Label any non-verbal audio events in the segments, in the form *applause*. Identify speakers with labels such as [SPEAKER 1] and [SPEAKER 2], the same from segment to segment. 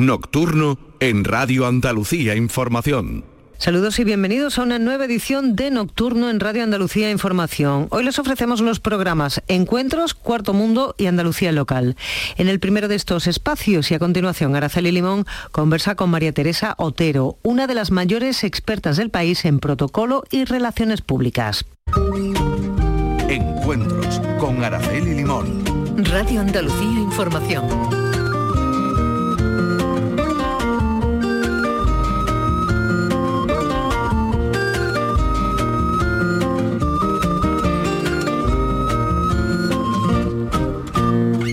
[SPEAKER 1] Nocturno en Radio Andalucía Información.
[SPEAKER 2] Saludos y bienvenidos a una nueva edición de Nocturno en Radio Andalucía Información. Hoy les ofrecemos los programas Encuentros, Cuarto Mundo y Andalucía Local. En el primero de estos espacios y a continuación Araceli Limón conversa con María Teresa Otero, una de las mayores expertas del país en protocolo y relaciones públicas.
[SPEAKER 1] Encuentros con Araceli Limón.
[SPEAKER 3] Radio Andalucía Información.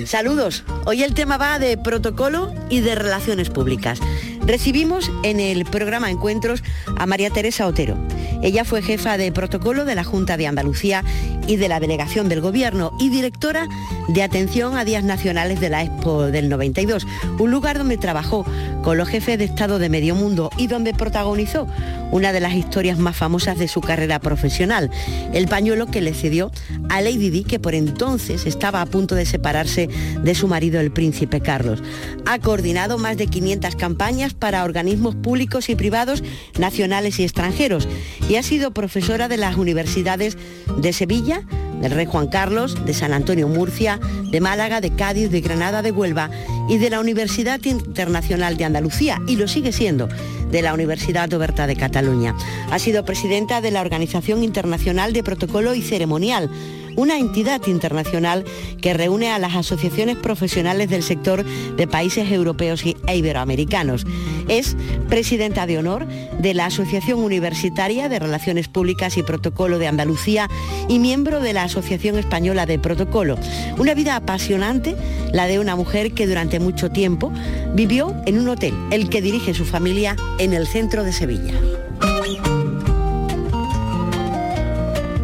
[SPEAKER 4] Saludos. Hoy el tema va de protocolo y de relaciones públicas. Recibimos en el programa Encuentros a María Teresa Otero. Ella fue jefa de protocolo de la Junta de Andalucía y de la Delegación del Gobierno y directora de atención a días nacionales de la Expo del 92, un lugar donde trabajó con los jefes de Estado de medio mundo y donde protagonizó una de las historias más famosas de su carrera profesional, el pañuelo que le cedió a Lady Di, que por entonces estaba a punto de separarse de su marido el príncipe Carlos. Ha coordinado más de 500 campañas para organismos públicos y privados, nacionales y extranjeros, y ha sido profesora de las universidades de Sevilla, del Rey Juan Carlos, de San Antonio Murcia, de Málaga, de Cádiz, de Granada, de Huelva y de la Universidad Internacional de Andalucía, y lo sigue siendo, de la Universidad Oberta de Cataluña. Ha sido presidenta de la Organización Internacional de Protocolo y Ceremonial una entidad internacional que reúne a las asociaciones profesionales del sector de países europeos e iberoamericanos. Es presidenta de honor de la Asociación Universitaria de Relaciones Públicas y Protocolo de Andalucía y miembro de la Asociación Española de Protocolo. Una vida apasionante, la de una mujer que durante mucho tiempo vivió en un hotel, el que dirige su familia en el centro de Sevilla.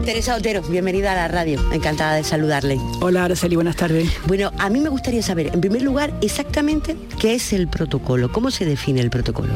[SPEAKER 4] Teresa Otero, bienvenida a la radio, encantada de saludarle.
[SPEAKER 5] Hola Araceli, buenas tardes.
[SPEAKER 4] Bueno, a mí me gustaría saber, en primer lugar, exactamente qué es el protocolo, cómo se define el protocolo.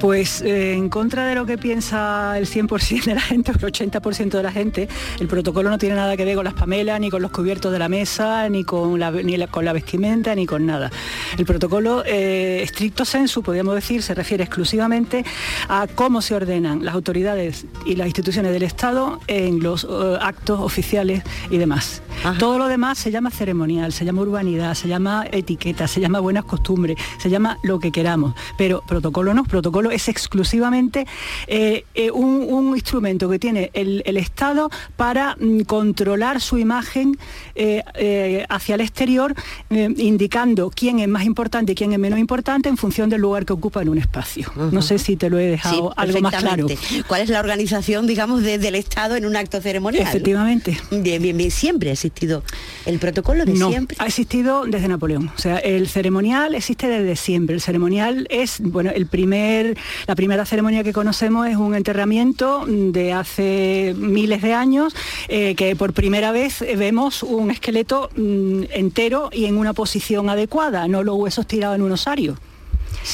[SPEAKER 5] Pues eh, en contra de lo que piensa el 100% de la gente, o el 80% de la gente, el protocolo no tiene nada que ver con las pamelas, ni con los cubiertos de la mesa, ni con la, con la vestimenta, ni con nada. El protocolo, eh, estricto sensu, podríamos decir, se refiere exclusivamente a cómo se ordenan las autoridades y las instituciones del Estado en los eh, actos oficiales y demás. Todo lo demás se llama ceremonial, se llama urbanidad, se llama etiqueta, se llama buenas costumbres, se llama lo que queramos. Pero protocolo no, protocolo es exclusivamente eh, eh, un, instrumento que tiene el, Estado para mm, controlar su imagen eh, hacia el exterior, indicando quién es más importante y quién es menos importante en función del lugar que ocupa en un espacio. No sé si te lo he dejado algo más claro.
[SPEAKER 4] ¿Cuál es la organización, digamos, del Estado en un acto ceremonial?
[SPEAKER 5] Efectivamente.
[SPEAKER 4] Bien, bien, bien. Siempre ha existido el protocolo de
[SPEAKER 5] no,
[SPEAKER 4] siempre.
[SPEAKER 5] Ha existido desde Napoleón. O sea, el ceremonial existe desde siempre. El ceremonial es, bueno, el primer la primera ceremonia que conocemos es un enterramiento de hace miles de años, eh, que por primera vez vemos un esqueleto mm, entero y en una posición adecuada, no los huesos tirados en un osario.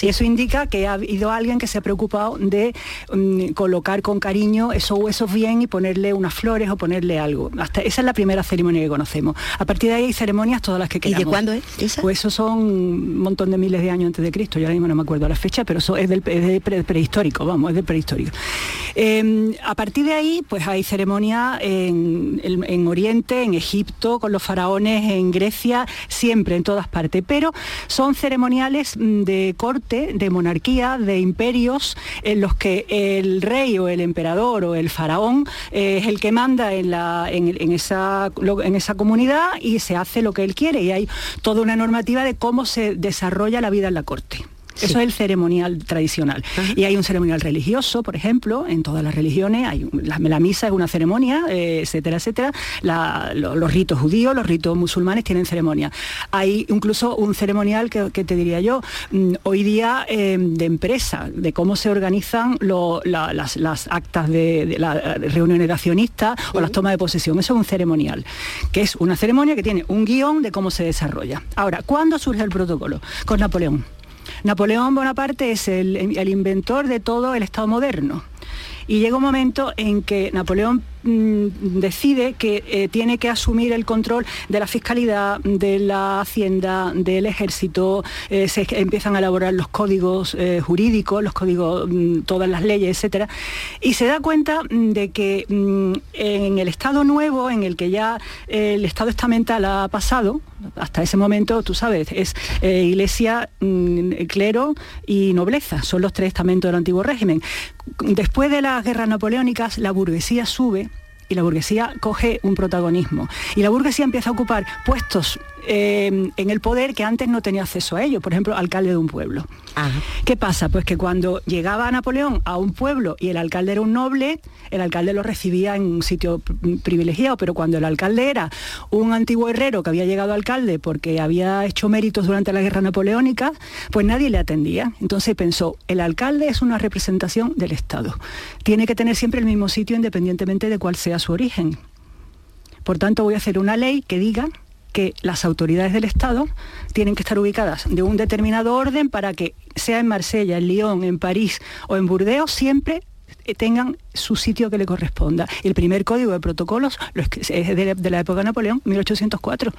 [SPEAKER 5] Y eso indica que ha habido alguien que se ha preocupado de mm, colocar con cariño esos huesos bien y ponerle unas flores o ponerle algo. Hasta, esa es la primera ceremonia que conocemos. A partir de ahí hay ceremonias todas las que queramos.
[SPEAKER 4] ¿Y de cuándo es esa?
[SPEAKER 5] Pues eso son un montón de miles de años antes de Cristo. Yo ahora mismo no me acuerdo la fecha, pero eso es del, prehistórico, vamos, es del prehistórico. Em, a partir de ahí, pues hay ceremonias en, en Oriente, en Egipto, con los faraones, en Grecia, siempre, en todas partes. Pero son ceremoniales mm, de corte de monarquía, de imperios, en los que el rey o el emperador o el faraón eh, es el que manda en esa comunidad y se hace lo que él quiere. Y hay toda una normativa de cómo se desarrolla la vida en la corte. Eso es el ceremonial tradicional. Y hay un ceremonial religioso, por ejemplo, en todas las religiones, hay la, misa es una ceremonia, eh, etcétera, etcétera. los ritos judíos, los ritos musulmanes tienen ceremonia. Hay incluso un ceremonial que, te diría yo, mm, hoy día eh, de empresa, de cómo se organizan las, actas de, las reuniones de accionistas o las tomas de posesión. Eso es un ceremonial, que es una ceremonia que tiene un guion de cómo se desarrolla. Ahora, ¿cuándo surge el protocolo? Con Napoleón. Napoleón Bonaparte es el, inventor de todo el Estado moderno. Y llega un momento en que Napoleón decide que eh, tiene que asumir el control de la fiscalidad, de la hacienda, del ejército, eh, se empiezan a elaborar los códigos eh, jurídicos, los códigos, mm, todas las leyes, etcétera, y se da cuenta mm, de que en el Estado nuevo, en el que ya el Estado estamental ha pasado, hasta ese momento, tú sabes, es iglesia, clero y nobleza, son los tres estamentos del antiguo régimen. Después de las guerras napoleónicas, la burguesía sube y la burguesía coge un protagonismo. Y la burguesía empieza a ocupar puestos eh, en el poder que antes no tenía acceso a ello, por ejemplo, alcalde de un pueblo. ¿Qué pasa? Pues que cuando llegaba Napoleón a un pueblo y el alcalde era un noble, el alcalde lo recibía en un sitio privilegiado, pero cuando el alcalde era un antiguo herrero que había llegado alcalde porque había hecho méritos durante la guerra napoleónica, pues nadie le atendía. Entonces pensó, el alcalde es una representación del Estado. Tiene que tener siempre el mismo sitio independientemente de cuál sea su origen. Por tanto, voy a hacer una ley que diga que las autoridades del Estado tienen que estar ubicadas de un determinado orden para que sea en Marsella, en Lyon, en París o en Burdeos, siempre eh, tengan su sitio que le corresponda. El primer código de protocolos es de la época de Napoleón, 1804.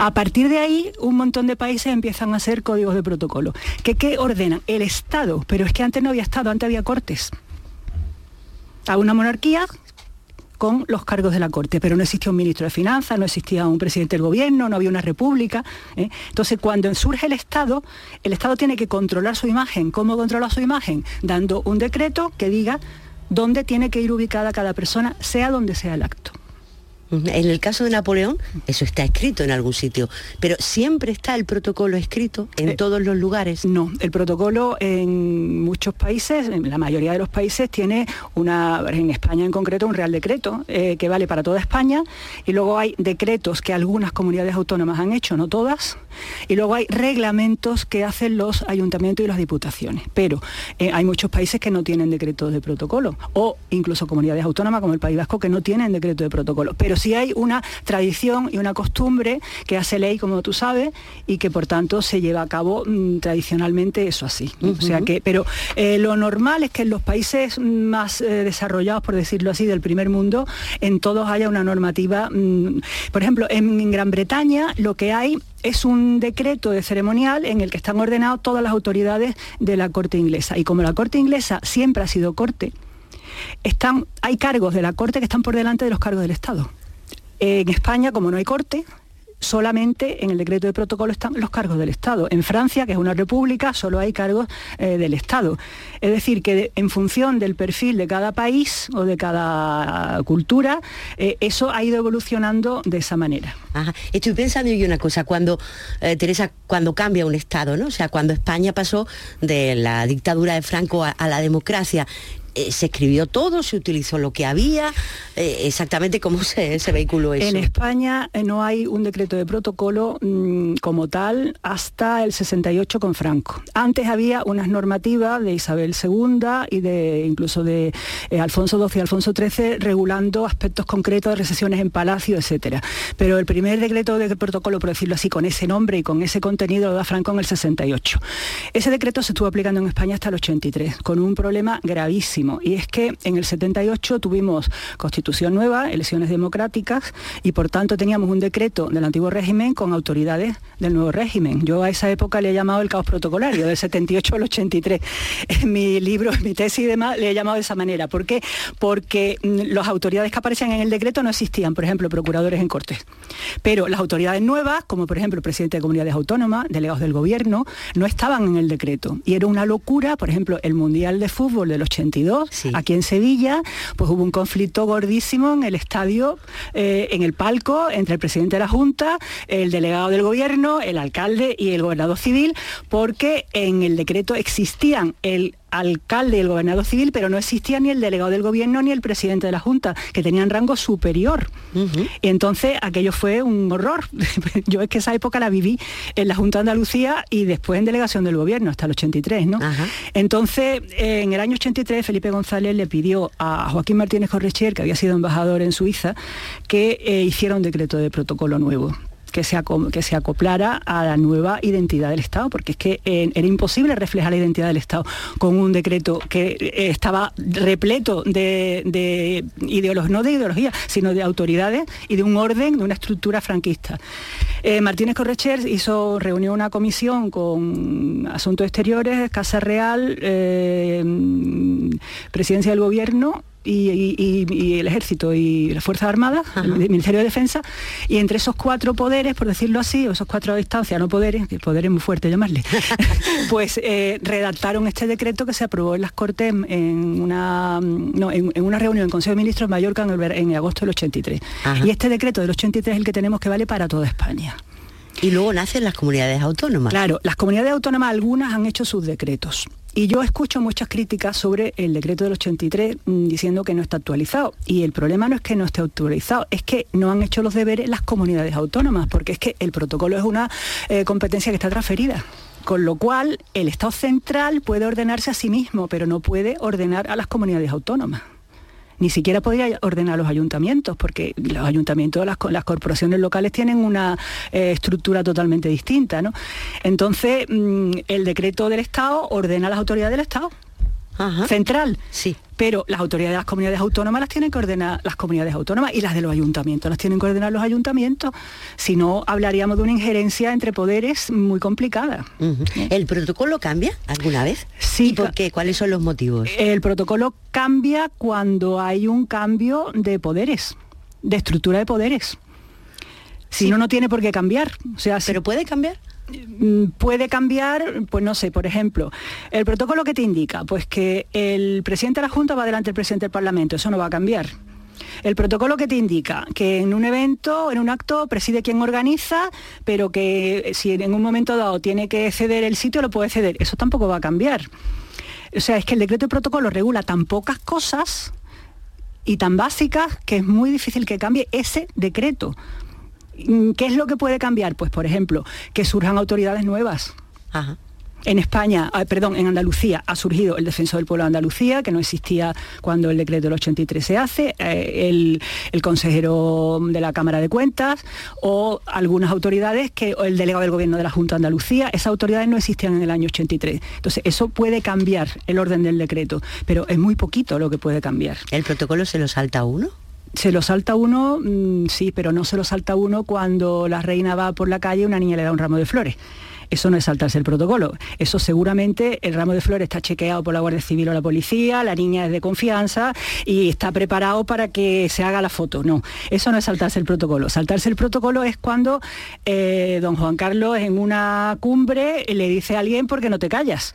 [SPEAKER 5] A partir de ahí, un montón de países empiezan a hacer códigos de protocolo. ¿Qué, ¿Qué ordenan? El Estado, pero es que antes no había Estado, antes había cortes. A una monarquía con los cargos de la Corte, pero no existía un ministro de Finanzas, no existía un presidente del gobierno, no había una república. ¿eh? Entonces, cuando surge el Estado, el Estado tiene que controlar su imagen. ¿Cómo controla su imagen? Dando un decreto que diga dónde tiene que ir ubicada cada persona, sea donde sea el acto.
[SPEAKER 4] En el caso de Napoleón, eso está escrito en algún sitio, pero siempre está el protocolo escrito en eh, todos los lugares.
[SPEAKER 5] No, el protocolo en muchos países, en la mayoría de los países, tiene una, en España en concreto, un real decreto eh, que vale para toda España, y luego hay decretos que algunas comunidades autónomas han hecho, no todas, y luego hay reglamentos que hacen los ayuntamientos y las diputaciones. Pero eh, hay muchos países que no tienen decretos de protocolo, o incluso comunidades autónomas como el País Vasco que no tienen decreto de protocolo. Pero sí hay una tradición y una costumbre que hace ley, como tú sabes, y que por tanto se lleva a cabo mm, tradicionalmente eso así. O sea que, pero eh, lo normal es que en los países más eh, desarrollados, por decirlo así, del primer mundo, en todos haya una normativa. Mm, por ejemplo, en Gran Bretaña lo que hay es un decreto de ceremonial en el que están ordenados todas las autoridades de la Corte inglesa. Y como la Corte inglesa siempre ha sido Corte, están, hay cargos de la Corte que están por delante de los cargos del Estado. En España, como no hay corte, solamente en el decreto de protocolo están los cargos del Estado. En Francia, que es una república, solo hay cargos eh, del Estado. Es decir, que en función del perfil de cada país o de cada cultura, eh, eso ha ido evolucionando de esa manera.
[SPEAKER 4] Estoy pensando yo una cosa, cuando, eh, Teresa, cuando cambia un Estado, ¿no? O sea, cuando España pasó de la dictadura de Franco a la democracia, eh, se escribió todo, se utilizó lo que había, eh, exactamente cómo *laughs* se, se, vehiculó eso.
[SPEAKER 5] En España eh, no hay un decreto de protocolo mm, como tal hasta el 68 con Franco. Antes había unas normativas de Isabel II y de incluso de Alfonso XII y Alfonso XIII regulando aspectos concretos de recesiones en palacio, etcétera. Pero el primer decreto de protocolo, por decirlo así, con ese nombre y con ese contenido lo da Franco en el 68. Ese decreto se estuvo aplicando en España hasta el 83, con un problema gravísimo y es que en el 78 tuvimos constitución nueva, elecciones democráticas, y por tanto teníamos un decreto del antiguo régimen con autoridades del nuevo régimen. Yo a esa época le he llamado el caos protocolario, del 78 al 83. En mi libro, en mi tesis y demás, le he llamado de esa manera. ¿Por qué? Porque mm, las autoridades que aparecían en el decreto no existían, por ejemplo, procuradores en Cortes. Pero las autoridades nuevas, como por ejemplo el presidente de comunidades autónomas, delegados del gobierno, no estaban en el decreto. Y era una locura, por ejemplo, el Mundial de Fútbol del 82 aquí en Sevilla, pues hubo un conflicto gordísimo en el estadio, eh, en el palco, entre el presidente de la Junta, el delegado del gobierno, el alcalde y el gobernador civil, porque en el decreto existían el alcalde y el gobernador civil, pero no existía ni el delegado del gobierno ni el presidente de la Junta, que tenían rango superior. Y entonces aquello fue un horror. *laughs* Yo es que esa época la viví en la Junta de Andalucía y después en delegación del gobierno, hasta el 83, ¿no? Entonces, en el año 83, Felipe González le pidió a Joaquín Martínez Correchier, que había sido embajador en Suiza, que eh, hiciera un decreto de protocolo nuevo que se, que se acoplara a la nueva identidad del Estado, porque es que eh, era imposible reflejar la identidad del Estado con un decreto que eh, estaba repleto de, de ideología, no de ideología, sino de autoridades y de un orden, de una estructura franquista. Eh, Martínez Correcher hizo, reunió una comisión con Asuntos Exteriores, Casa Real, Presidencia del Gobierno y, el Ejército y las Fuerzas Armadas, el Ministerio de Defensa, y entre esos cuatro poderes, por decirlo así, o esos cuatro instancias, no poderes, que poder es muy fuerte llamarle, *laughs* pues eh, redactaron este decreto que se aprobó en las Cortes en una, en, una reunión en Consejo de Ministros en Mallorca en, agosto del 83. Y este decreto del 83 es el que tenemos que vale para toda España.
[SPEAKER 4] Y luego nacen las comunidades autónomas.
[SPEAKER 5] Claro, las comunidades autónomas algunas han hecho sus decretos. Y yo escucho muchas críticas sobre el decreto del 83 mm, diciendo que no está actualizado. Y el problema no es que no esté actualizado, es que no han hecho los deberes las comunidades autónomas, porque es que el protocolo es una eh, competencia que está transferida. Con lo cual, el Estado central puede ordenarse a sí mismo, pero no puede ordenar a las comunidades autónomas ni siquiera podría ordenar los ayuntamientos, porque los ayuntamientos, las, las corporaciones locales tienen una eh, estructura totalmente distinta. ¿no? Entonces, mm, el decreto del Estado ordena a las autoridades del Estado central.
[SPEAKER 4] Sí.
[SPEAKER 5] Pero las autoridades de las comunidades autónomas las tienen que ordenar las comunidades autónomas y las de los ayuntamientos las tienen que ordenar los ayuntamientos. Si no, hablaríamos de una injerencia entre poderes muy complicada.
[SPEAKER 4] ¿El protocolo cambia alguna vez?
[SPEAKER 5] Sí.
[SPEAKER 4] por qué? ¿Cuáles son los motivos?
[SPEAKER 5] El protocolo cambia cuando hay un cambio de poderes, de estructura de poderes. Si no, no tiene por qué cambiar. O sea,
[SPEAKER 4] ¿Pero puede cambiar?
[SPEAKER 5] Mm, puede cambiar, pues no sé, por ejemplo, el protocolo que te indica, pues que el presidente de la Junta va delante del presidente del Parlamento, eso no va a cambiar. El protocolo que te indica que en un evento, en un acto, preside quien organiza, pero que si en un momento dado tiene que ceder el sitio, lo puede ceder. Eso tampoco va a cambiar. O sea, es que el decreto de protocolo regula tan pocas cosas y tan básicas que es muy difícil que cambie ese decreto. Mm, ¿Qué es lo que puede cambiar? Pues, por ejemplo, que surjan autoridades nuevas. En España, ah, perdón, en Andalucía ha surgido el Defensor del Pueblo de Andalucía, que no existía cuando el decreto del 83 se hace, eh, el, consejero de la Cámara de Cuentas o algunas autoridades, que, o el delegado del Gobierno de la Junta de Andalucía, esas autoridades no existían en el año 83. Entonces, eso puede cambiar el orden del decreto, pero es muy poquito lo que puede cambiar.
[SPEAKER 4] ¿El protocolo se lo salta uno?
[SPEAKER 5] Se lo salta uno, mm, sí, pero no se lo salta uno cuando la reina va por la calle y una niña le da un ramo de flores. Eso no es saltarse el protocolo. Eso seguramente el ramo de flores está chequeado por la Guardia Civil o la policía, la niña es de confianza y está preparado para que se haga la foto. No, eso no es saltarse el protocolo. Saltarse el protocolo es cuando eh, don Juan Carlos en una cumbre le dice a alguien ¿por qué no te callas.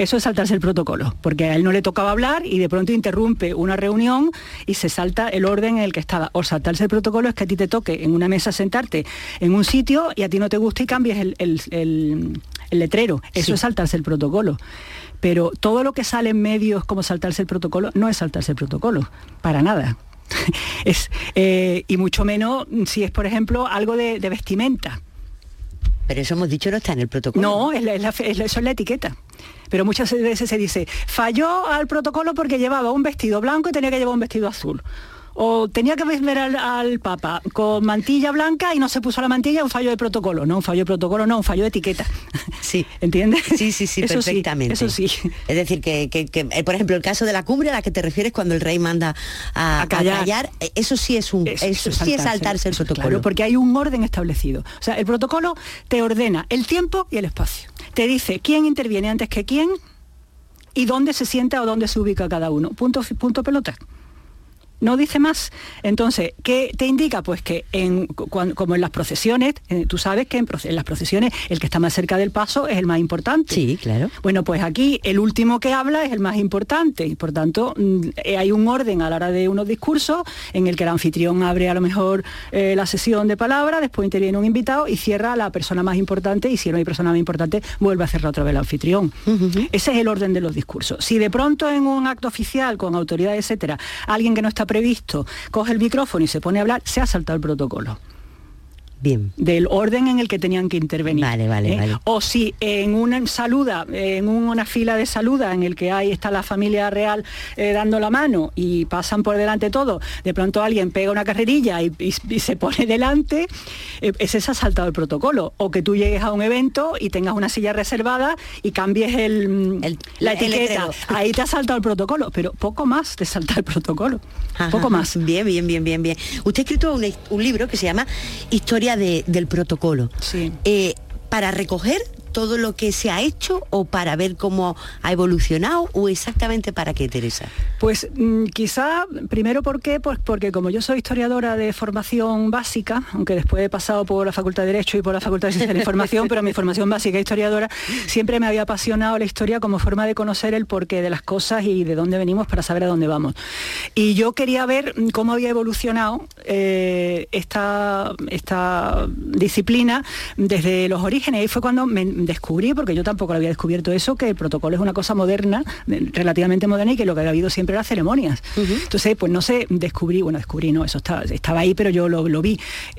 [SPEAKER 5] Eso es saltarse el protocolo, porque a él no le tocaba hablar y de pronto interrumpe una reunión y se salta el orden en el que estaba. O saltarse el protocolo es que a ti te toque en una mesa sentarte en un sitio y a ti no te gusta y cambies el, letrero. Eso es saltarse el protocolo. Pero todo lo que sale en medios como saltarse el protocolo no es saltarse el protocolo, para nada. *laughs* es, eh, y mucho menos si es, por ejemplo, algo de, vestimenta.
[SPEAKER 4] Pero eso hemos dicho no está en el protocolo.
[SPEAKER 5] No, es eso es la etiqueta pero muchas veces se dice, falló al protocolo porque llevaba un vestido blanco y tenía que llevar un vestido azul o tenía que ver al, Papa con mantilla blanca y no se puso la mantilla, un fallo de protocolo. No, un fallo de protocolo, no, un fallo de etiqueta. *laughs*
[SPEAKER 4] Sí.
[SPEAKER 5] ¿Entiendes?
[SPEAKER 4] Sí, sí, sí, perfectamente.
[SPEAKER 5] eso sí.
[SPEAKER 4] Es decir, que, eh, por ejemplo, el caso de la cumbre a la que te refieres cuando el rey manda a, callar. Eh, eso sí es un eso, sí es saltarse el protocolo.
[SPEAKER 5] Claro, porque hay un orden establecido. O sea, el protocolo te ordena el tiempo y el espacio. Te dice quién interviene antes que quién y dónde se sienta o dónde se ubica cada uno. Punto, punto pelota no dice más. Entonces, ¿qué te indica? Pues que en, como en las procesiones, eh, tú sabes que en, las procesiones el que está más cerca del paso es el más importante.
[SPEAKER 4] Sí, claro.
[SPEAKER 5] Bueno, pues aquí el último que habla es el más importante y por tanto mm, hay un orden a la hora de unos discursos en el que el anfitrión abre a lo mejor eh, la sesión de palabra, después interviene un invitado y cierra a la persona más importante y si no hay persona más importante vuelve a cerrar otra vez el anfitrión. Ese es el orden de los discursos. Si de pronto en un acto oficial con autoridad, etcétera, alguien que no está previsto, coge el micrófono y se pone a hablar, se ha saltado el protocolo.
[SPEAKER 4] Bien.
[SPEAKER 5] Del orden en el que tenían que intervenir.
[SPEAKER 4] Vale, vale,
[SPEAKER 5] ¿eh?
[SPEAKER 4] vale.
[SPEAKER 5] O si en una saluda, en una fila de saluda en el que hay está la familia real eh, dando la mano y pasan por delante todo, de pronto alguien pega una carrerilla y, y- y se pone delante, eh, ese se ha saltado el protocolo. O que tú llegues a un evento y tengas una silla reservada y cambies el, mm,
[SPEAKER 4] El-
[SPEAKER 5] la
[SPEAKER 4] el
[SPEAKER 5] etiqueta.
[SPEAKER 4] letrero.
[SPEAKER 5] Ahí te ha saltado el protocolo, pero poco más te salta el protocolo.
[SPEAKER 4] Ajá,
[SPEAKER 5] Poco más.
[SPEAKER 4] Bien, bien, bien, bien, bien. Usted ha escrito un, un libro que se llama Historia de- del protocolo.
[SPEAKER 5] Sí.
[SPEAKER 4] Eh, para recoger todo lo que se ha hecho o para ver cómo ha evolucionado o exactamente para qué, Teresa.
[SPEAKER 5] Pues mm, quizá, primero, ¿por qué? Pues porque como yo soy historiadora de formación básica, aunque después he pasado por la Facultad de Derecho y por la Facultad de Ciencias de la Información, pero mi formación básica historiadora, siempre me había apasionado la historia como forma de conocer el porqué de las cosas y de dónde venimos para saber a dónde vamos. Y yo quería ver cómo había evolucionado eh, esta, esta disciplina desde los orígenes. Y fue cuando me descubrí, porque yo tampoco lo había descubierto eso, que el protocolo es una cosa moderna, de- relativamente moderna, y que lo que había habido siempre era ceremonias. Entonces, pues no sé, descubrí, bueno, descubrí, no, eso estaba, estaba ahí, pero yo lo, lo vi,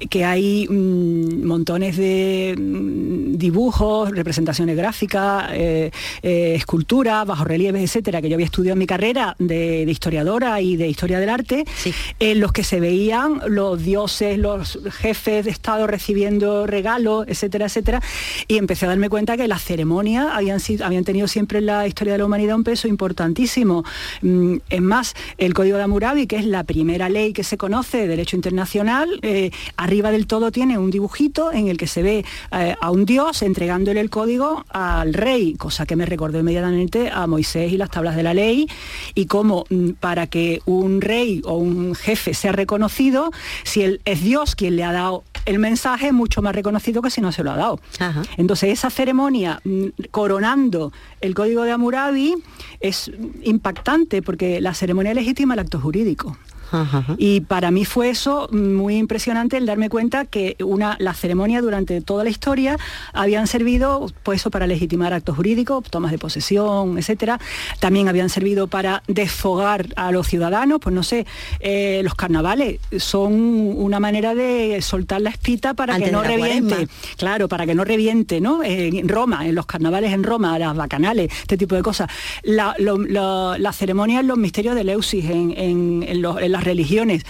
[SPEAKER 5] que hay mm, montones de mm, dibujos, representaciones gráficas, eh, eh, esculturas, bajorrelieves, etcétera, que yo había estudiado en mi carrera de, de historiadora y de historia del arte,
[SPEAKER 4] Sí.
[SPEAKER 5] en los que se veían los dioses, los jefes de Estado recibiendo regalos, etcétera, etcétera, y empecé a darme cuenta que las ceremonias habían, sido- habían tenido siempre en la historia de la humanidad un peso importantísimo. Mm, Es más, el Código de Hammurabi, que es la primera ley que se conoce de derecho internacional, eh, arriba del todo tiene un dibujito en el que se ve eh, a un dios entregándole el código al rey, cosa que me recordó inmediatamente a Moisés y las tablas de la ley, y cómo mm, para que un rey o un jefe sea reconocido, si él es Dios quien le ha dado el mensaje, es mucho más reconocido que si no se lo ha dado.
[SPEAKER 4] Ajá.
[SPEAKER 5] Entonces esa ceremonia mm, coronando el código de Hammurabi es impactante porque la ceremonia legitima el acto jurídico.
[SPEAKER 4] Ajá, ajá.
[SPEAKER 5] Y para mí fue eso muy impresionante el darme cuenta que una, las ceremonias durante toda la historia habían servido pues eso para legitimar actos jurídicos, tomas de posesión, etcétera. También habían servido para desfogar a los ciudadanos, pues no sé, eh, los carnavales son una manera de soltar la espita para
[SPEAKER 4] Antes
[SPEAKER 5] que no
[SPEAKER 4] la
[SPEAKER 5] reviente.
[SPEAKER 4] cuaresma.
[SPEAKER 5] Claro, para que no reviente, ¿no? En Roma, en los carnavales en Roma, las bacanales, este tipo de cosas. La, lo- lo- la ceremonia en los misterios de Leusis, en, en- en los- en las religiones.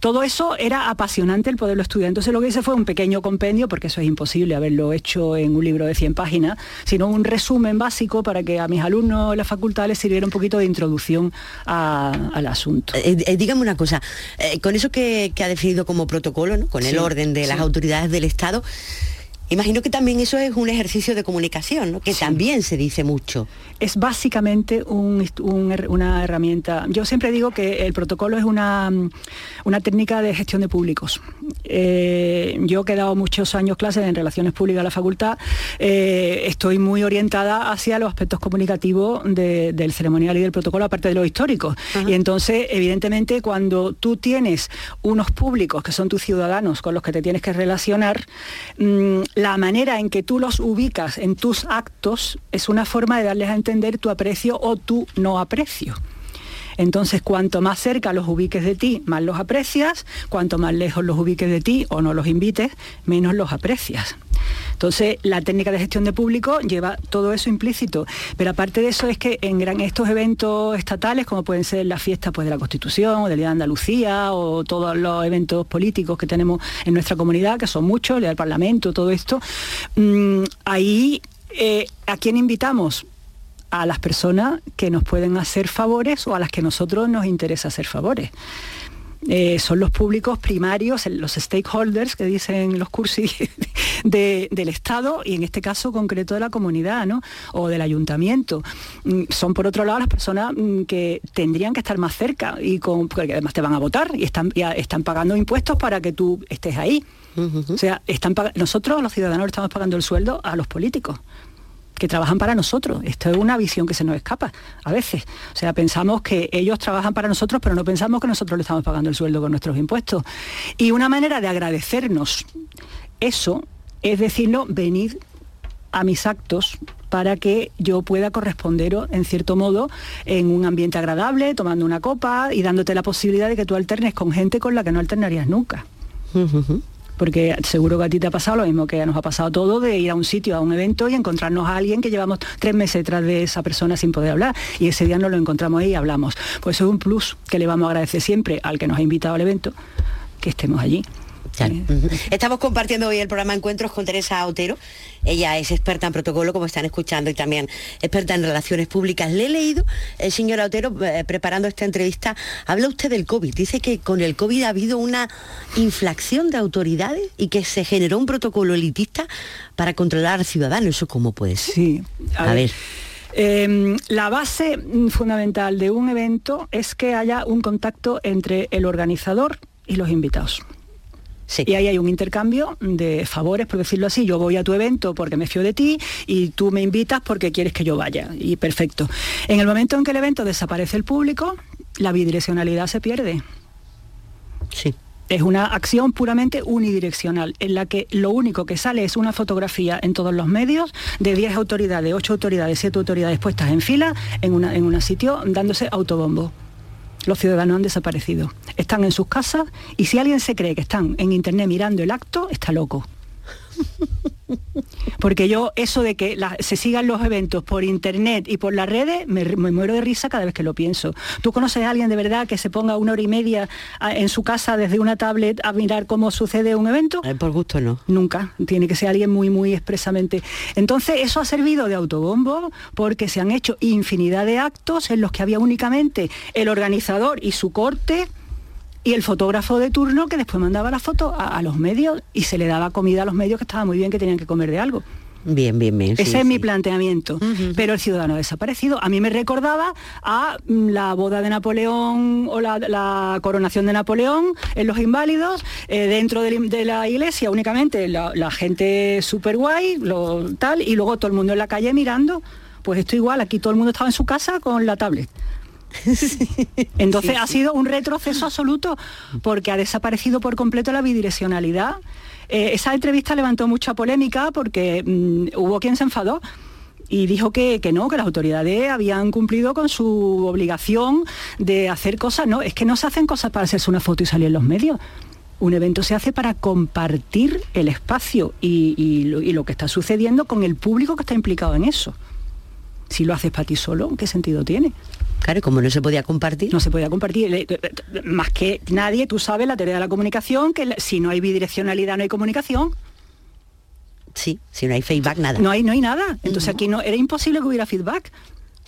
[SPEAKER 5] Todo eso era apasionante el poderlo estudiar. Entonces lo que hice fue un pequeño compendio, porque eso es imposible haberlo hecho en un libro de 100 páginas, sino un resumen básico para que a mis alumnos en la facultad les sirviera un poquito de introducción a- al asunto.
[SPEAKER 4] Eh, eh, dígame una cosa, eh, con eso que, que ha definido como protocolo, ¿no? con el
[SPEAKER 5] Sí,
[SPEAKER 4] orden de las autoridades del Estado, imagino que también eso es un ejercicio de comunicación, ¿no? que también se dice mucho.
[SPEAKER 5] es básicamente un un una herramienta. Yo siempre digo que el protocolo es una, mm, una técnica de gestión de públicos. Eh, yo que he dado muchos años clases en relaciones públicas a la facultad, eh, estoy muy orientada hacia los aspectos comunicativos de- del ceremonial y del protocolo, aparte de los históricos. Y entonces, evidentemente, cuando tú tienes unos públicos que son tus ciudadanos con los que te tienes que relacionar, mm, la manera en que tú los ubicas en tus actos es una forma de darles a entender tu aprecio o tu no aprecio. Entonces, cuanto más cerca los ubiques de ti, más los aprecias, cuanto más lejos los ubiques de ti o no los invites, menos los aprecias. Entonces, la técnica de gestión de público lleva todo eso implícito. Pero aparte de eso es que en gran- estos eventos estatales, como pueden ser las fiestas pues, de la Constitución o del Día de Andalucía o todos los eventos políticos que tenemos en nuestra comunidad, que son muchos, el Parlamento, todo esto, mm, ahí, eh, ¿a quién invitamos? A las personas que nos pueden hacer favores o a las que nosotros nos interesa hacer favores. Eh, son los públicos primarios, los stakeholders que dicen los cursis *laughs* de- del Estado y en este caso concreto de la comunidad ¿no? o del ayuntamiento. Mm, Son por otro lado las personas mm, que tendrían que estar más cerca y con, porque además te van a votar y están, ya están pagando impuestos para que tú estés ahí. O sea, están nosotros los ciudadanos estamos pagando el sueldo a los políticos que trabajan para nosotros. Esto es una visión que se nos escapa a veces. O sea, pensamos que ellos trabajan para nosotros, pero no pensamos que nosotros le estamos pagando el sueldo con nuestros impuestos. Y una manera de agradecernos eso es decirnos, venid a mis actos para que yo pueda corresponderos, en cierto modo, en un ambiente agradable, tomando una copa y dándote la posibilidad de que tú alternes con gente con la que no alternarías nunca. Porque seguro que a ti te ha pasado lo mismo que nos ha pasado todo de ir a un sitio, a un evento y encontrarnos a alguien que llevamos tres meses detrás de esa persona sin poder hablar y ese día nos lo encontramos ahí y hablamos. Pues eso es un plus que le vamos a agradecer siempre al que nos ha invitado al evento, que estemos allí.
[SPEAKER 4] Estamos compartiendo hoy el programa Encuentros con Teresa Otero. Ella es experta en protocolo, como están escuchando, y también experta en relaciones públicas. Le he leído, el eh, señor Otero, eh, preparando esta entrevista, habla usted del COVID. Dice que con el COVID ha habido una inflación de autoridades y que se generó un protocolo elitista para controlar al ciudadano. ¿Eso cómo puede ser?
[SPEAKER 5] Sí. A, ver. Em, la base fundamental de un evento es que haya un contacto entre el organizador y los invitados. Y ahí hay un intercambio de favores, por decirlo así. Yo voy a tu evento porque me fío de ti y tú me invitas porque quieres que yo vaya. Y perfecto. En el momento en que el evento desaparece el público, la bidireccionalidad se pierde.
[SPEAKER 4] Sí.
[SPEAKER 5] Es una acción puramente unidireccional, en la que lo único que sale es una fotografía en todos los medios de 10 autoridades, 8 autoridades, 7 autoridades puestas en fila en, una, en un sitio dándose autobombo los ciudadanos han desaparecido. Están en sus casas y si alguien se cree que están en internet mirando el acto, está loco. *laughs* Porque yo, eso de que se sigan los eventos por internet y por las redes, me, muero de risa cada vez que lo pienso. ¿Tú conoces a alguien de verdad que se ponga una hora y media en su casa desde una tablet a mirar cómo sucede un evento?
[SPEAKER 4] Eh, por gusto no.
[SPEAKER 5] Nunca. Tiene que ser alguien muy, muy expresamente. Entonces, eso ha servido de autobombo porque se han hecho infinidad de actos en los que había únicamente el organizador y su corte y el fotógrafo de turno que después mandaba la foto a, los medios y se le daba comida a los medios que estaba muy bien que tenían que comer de algo.
[SPEAKER 4] Bien, bien, bien.
[SPEAKER 5] Ese es mi planteamiento. Pero el ciudadano desaparecido. A mí me recordaba a mm, la boda de Napoleón o la, coronación de Napoleón en los inválidos, eh, dentro de, la iglesia únicamente la, gente súper guay, lo, tal, y luego todo el mundo en la calle mirando. Pues esto igual, aquí todo el mundo estaba en su casa con la tablet. *laughs* Entonces ha sido un retroceso absoluto porque ha desaparecido por completo la bidireccionalidad. Eh, esa entrevista levantó mucha polémica porque mm, hubo quien se enfadó y dijo que, que, no, que las autoridades habían cumplido con su obligación de hacer cosas. No, es que no se hacen cosas para hacerse una foto y salir en los medios. Un evento se hace para compartir el espacio y lo que está sucediendo con el público que está implicado en eso. Si lo haces para ti solo, ¿qué sentido tiene?
[SPEAKER 4] Claro, como no se podía compartir.
[SPEAKER 5] No se podía compartir. Más que nadie, tú sabes, la teoría de la comunicación, que si no hay bidireccionalidad no hay comunicación.
[SPEAKER 4] Sí, si no hay feedback, nada.
[SPEAKER 5] No hay, no hay nada. Entonces aquí no, era imposible que hubiera feedback.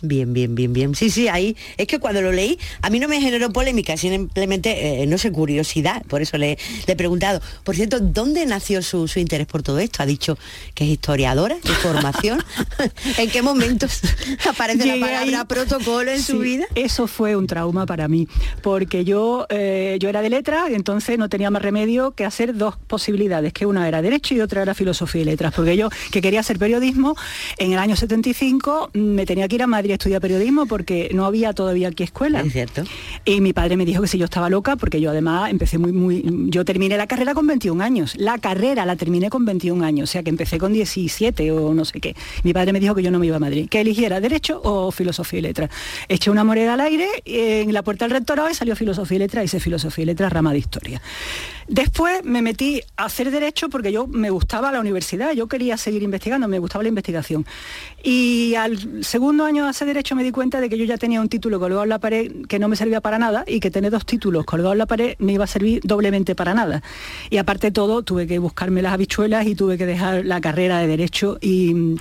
[SPEAKER 4] Bien, bien, bien, bien. Sí, sí, ahí es que cuando lo leí, a mí no me generó polémica, simplemente, eh, no sé, curiosidad, por eso le, he preguntado. Por cierto, ¿dónde nació su, interés por todo esto? Ha dicho que es historiadora de formación. *laughs* ¿En qué momentos aparece la palabra protocolo en su vida?
[SPEAKER 5] Eso fue un trauma para mí, porque yo, eh, yo era de letra y entonces no tenía más remedio que hacer dos posibilidades, que una era derecho y otra era filosofía y letras, porque yo, que quería hacer periodismo, en el año 75 mm, me tenía que ir a Madrid estudiar periodismo porque no había todavía aquí escuela.
[SPEAKER 4] Es cierto.
[SPEAKER 5] Y mi padre me dijo que si yo estaba loca, porque yo además empecé muy, muy... Yo terminé la carrera con 21 años. La carrera la terminé con 21 años, o sea que empecé con 17 o no sé qué. Mi padre me dijo que yo no me iba a Madrid, que eligiera Derecho o Filosofía y Letras. Eché una moneda al aire en la puerta del rectorado y salió Filosofía y Letras, hice Filosofía y Letras, rama de Historia. Después me metí a hacer Derecho porque yo me gustaba la universidad, yo quería seguir investigando, me gustaba la investigación. Y al segundo año de Derecho me di cuenta de que yo ya tenía un título colgado en la pared que no me servía para nada y que tener dos títulos colgados en la pared me iba a servir doblemente para nada. Y aparte de todo, tuve que buscarme las habichuelas y tuve que dejar la carrera de Derecho y,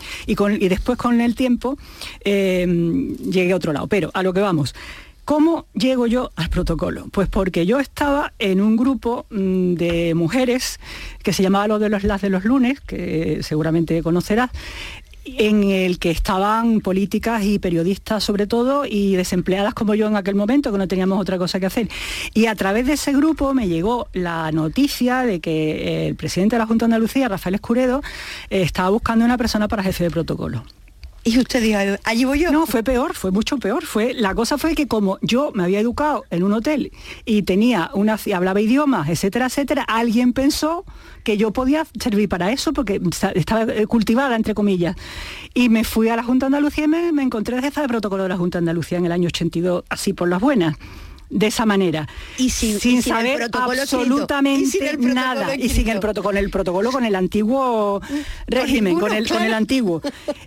[SPEAKER 5] después con el tiempo eh, llegué a otro lado. Pero a lo que vamos. ¿Cómo llego yo al protocolo? Pues porque yo estaba en un grupo mm, de mujeres que se llamaba Lo de los Las de los Lunes, que seguramente conocerás, en el que estaban políticas y periodistas sobre todo y desempleadas como yo en aquel momento, que no teníamos otra cosa que hacer. Y a través de ese grupo me llegó la noticia de que el presidente de la Junta de Andalucía, Rafael Escuredo, eh, estaba buscando una persona para jefe de protocolo.
[SPEAKER 4] Y usted dijo, allí voy yo.
[SPEAKER 5] No, fue peor, fue mucho peor. Fue, la cosa fue que como yo me había educado en un hotel y tenía una, hablaba idiomas, etcétera, etcétera, alguien pensó que yo podía servir para eso porque estaba eh, cultivada, entre comillas. Y me fui a la Junta de Andalucía y me, encontré de jefa de protocolo de la Junta de Andalucía en el año 82, así por las buenas de esa manera.
[SPEAKER 4] Y sin,
[SPEAKER 5] sin,
[SPEAKER 4] y sin
[SPEAKER 5] saber absolutamente
[SPEAKER 4] y sin
[SPEAKER 5] nada. Y sin el protocolo con el protocolo con el antiguo régimen
[SPEAKER 4] ninguno,
[SPEAKER 5] con el con el antiguo.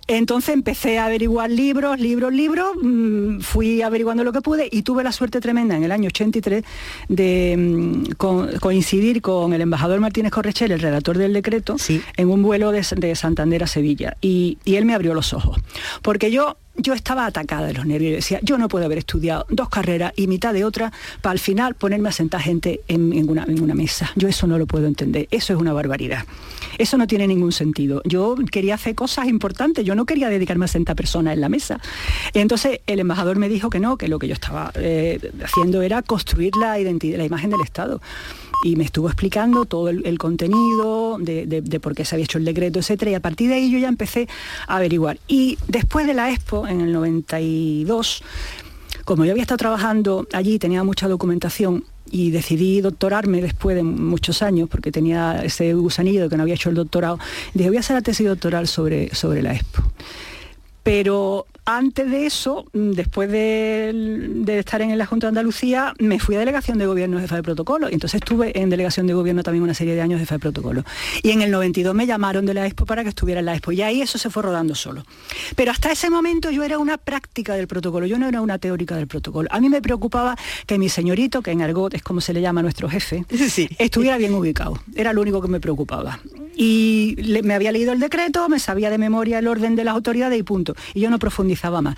[SPEAKER 5] Entonces empecé a averiguar libros libros libros mm, fui averiguando lo que pude y tuve la suerte tremenda en el año 83 de mm, co- coincidir con el embajador Martínez Correchel el redactor del decreto
[SPEAKER 4] Sí.
[SPEAKER 5] en un vuelo de, de Santander a Sevilla. Y, y él me abrió los ojos. Porque yo yo estaba atacada de los nervios y decía, yo no puedo haber estudiado dos carreras y mitad de otra para al final ponerme a sentar gente en, en una, mesa. Yo eso no lo puedo entender, eso es una barbaridad. Eso no tiene ningún sentido. Yo quería hacer cosas importantes, yo no quería dedicarme a sentar personas en la mesa. Entonces el embajador me dijo que no, que lo que yo estaba eh, haciendo era construir la identidad, la imagen del Estado y me estuvo explicando todo el, el contenido de, de- de por qué se había hecho el decreto, etcétera, y a partir de ahí yo ya empecé a averiguar. Y después de la Expo, en el 92, como yo había estado trabajando allí, tenía mucha documentación y decidí doctorarme después de muchos años, porque tenía ese gusanillo que no había hecho el doctorado, dije, voy a hacer la tesis doctoral sobre, sobre la Expo. Pero antes de eso, mm, después de, de estar en la Junta de Andalucía, me fui a delegación de gobierno jefa de protocolo. Y entonces estuve en delegación de gobierno también una serie de años jefa de protocolo. Y en el 92 me llamaron de la Expo para que estuviera en la Expo. Y ahí eso se fue rodando solo. Pero hasta ese momento yo era una práctica del protocolo, yo no era una teórica del protocolo. A mí me preocupaba que mi señorito, que en argot es como se le llama a nuestro jefe, *laughs*
[SPEAKER 4] Sí.
[SPEAKER 5] estuviera bien ubicado. Era lo único que me preocupaba. Y le- me había leído el decreto, me sabía de memoria el orden de las autoridades y punto. Y yo no profundizaba más.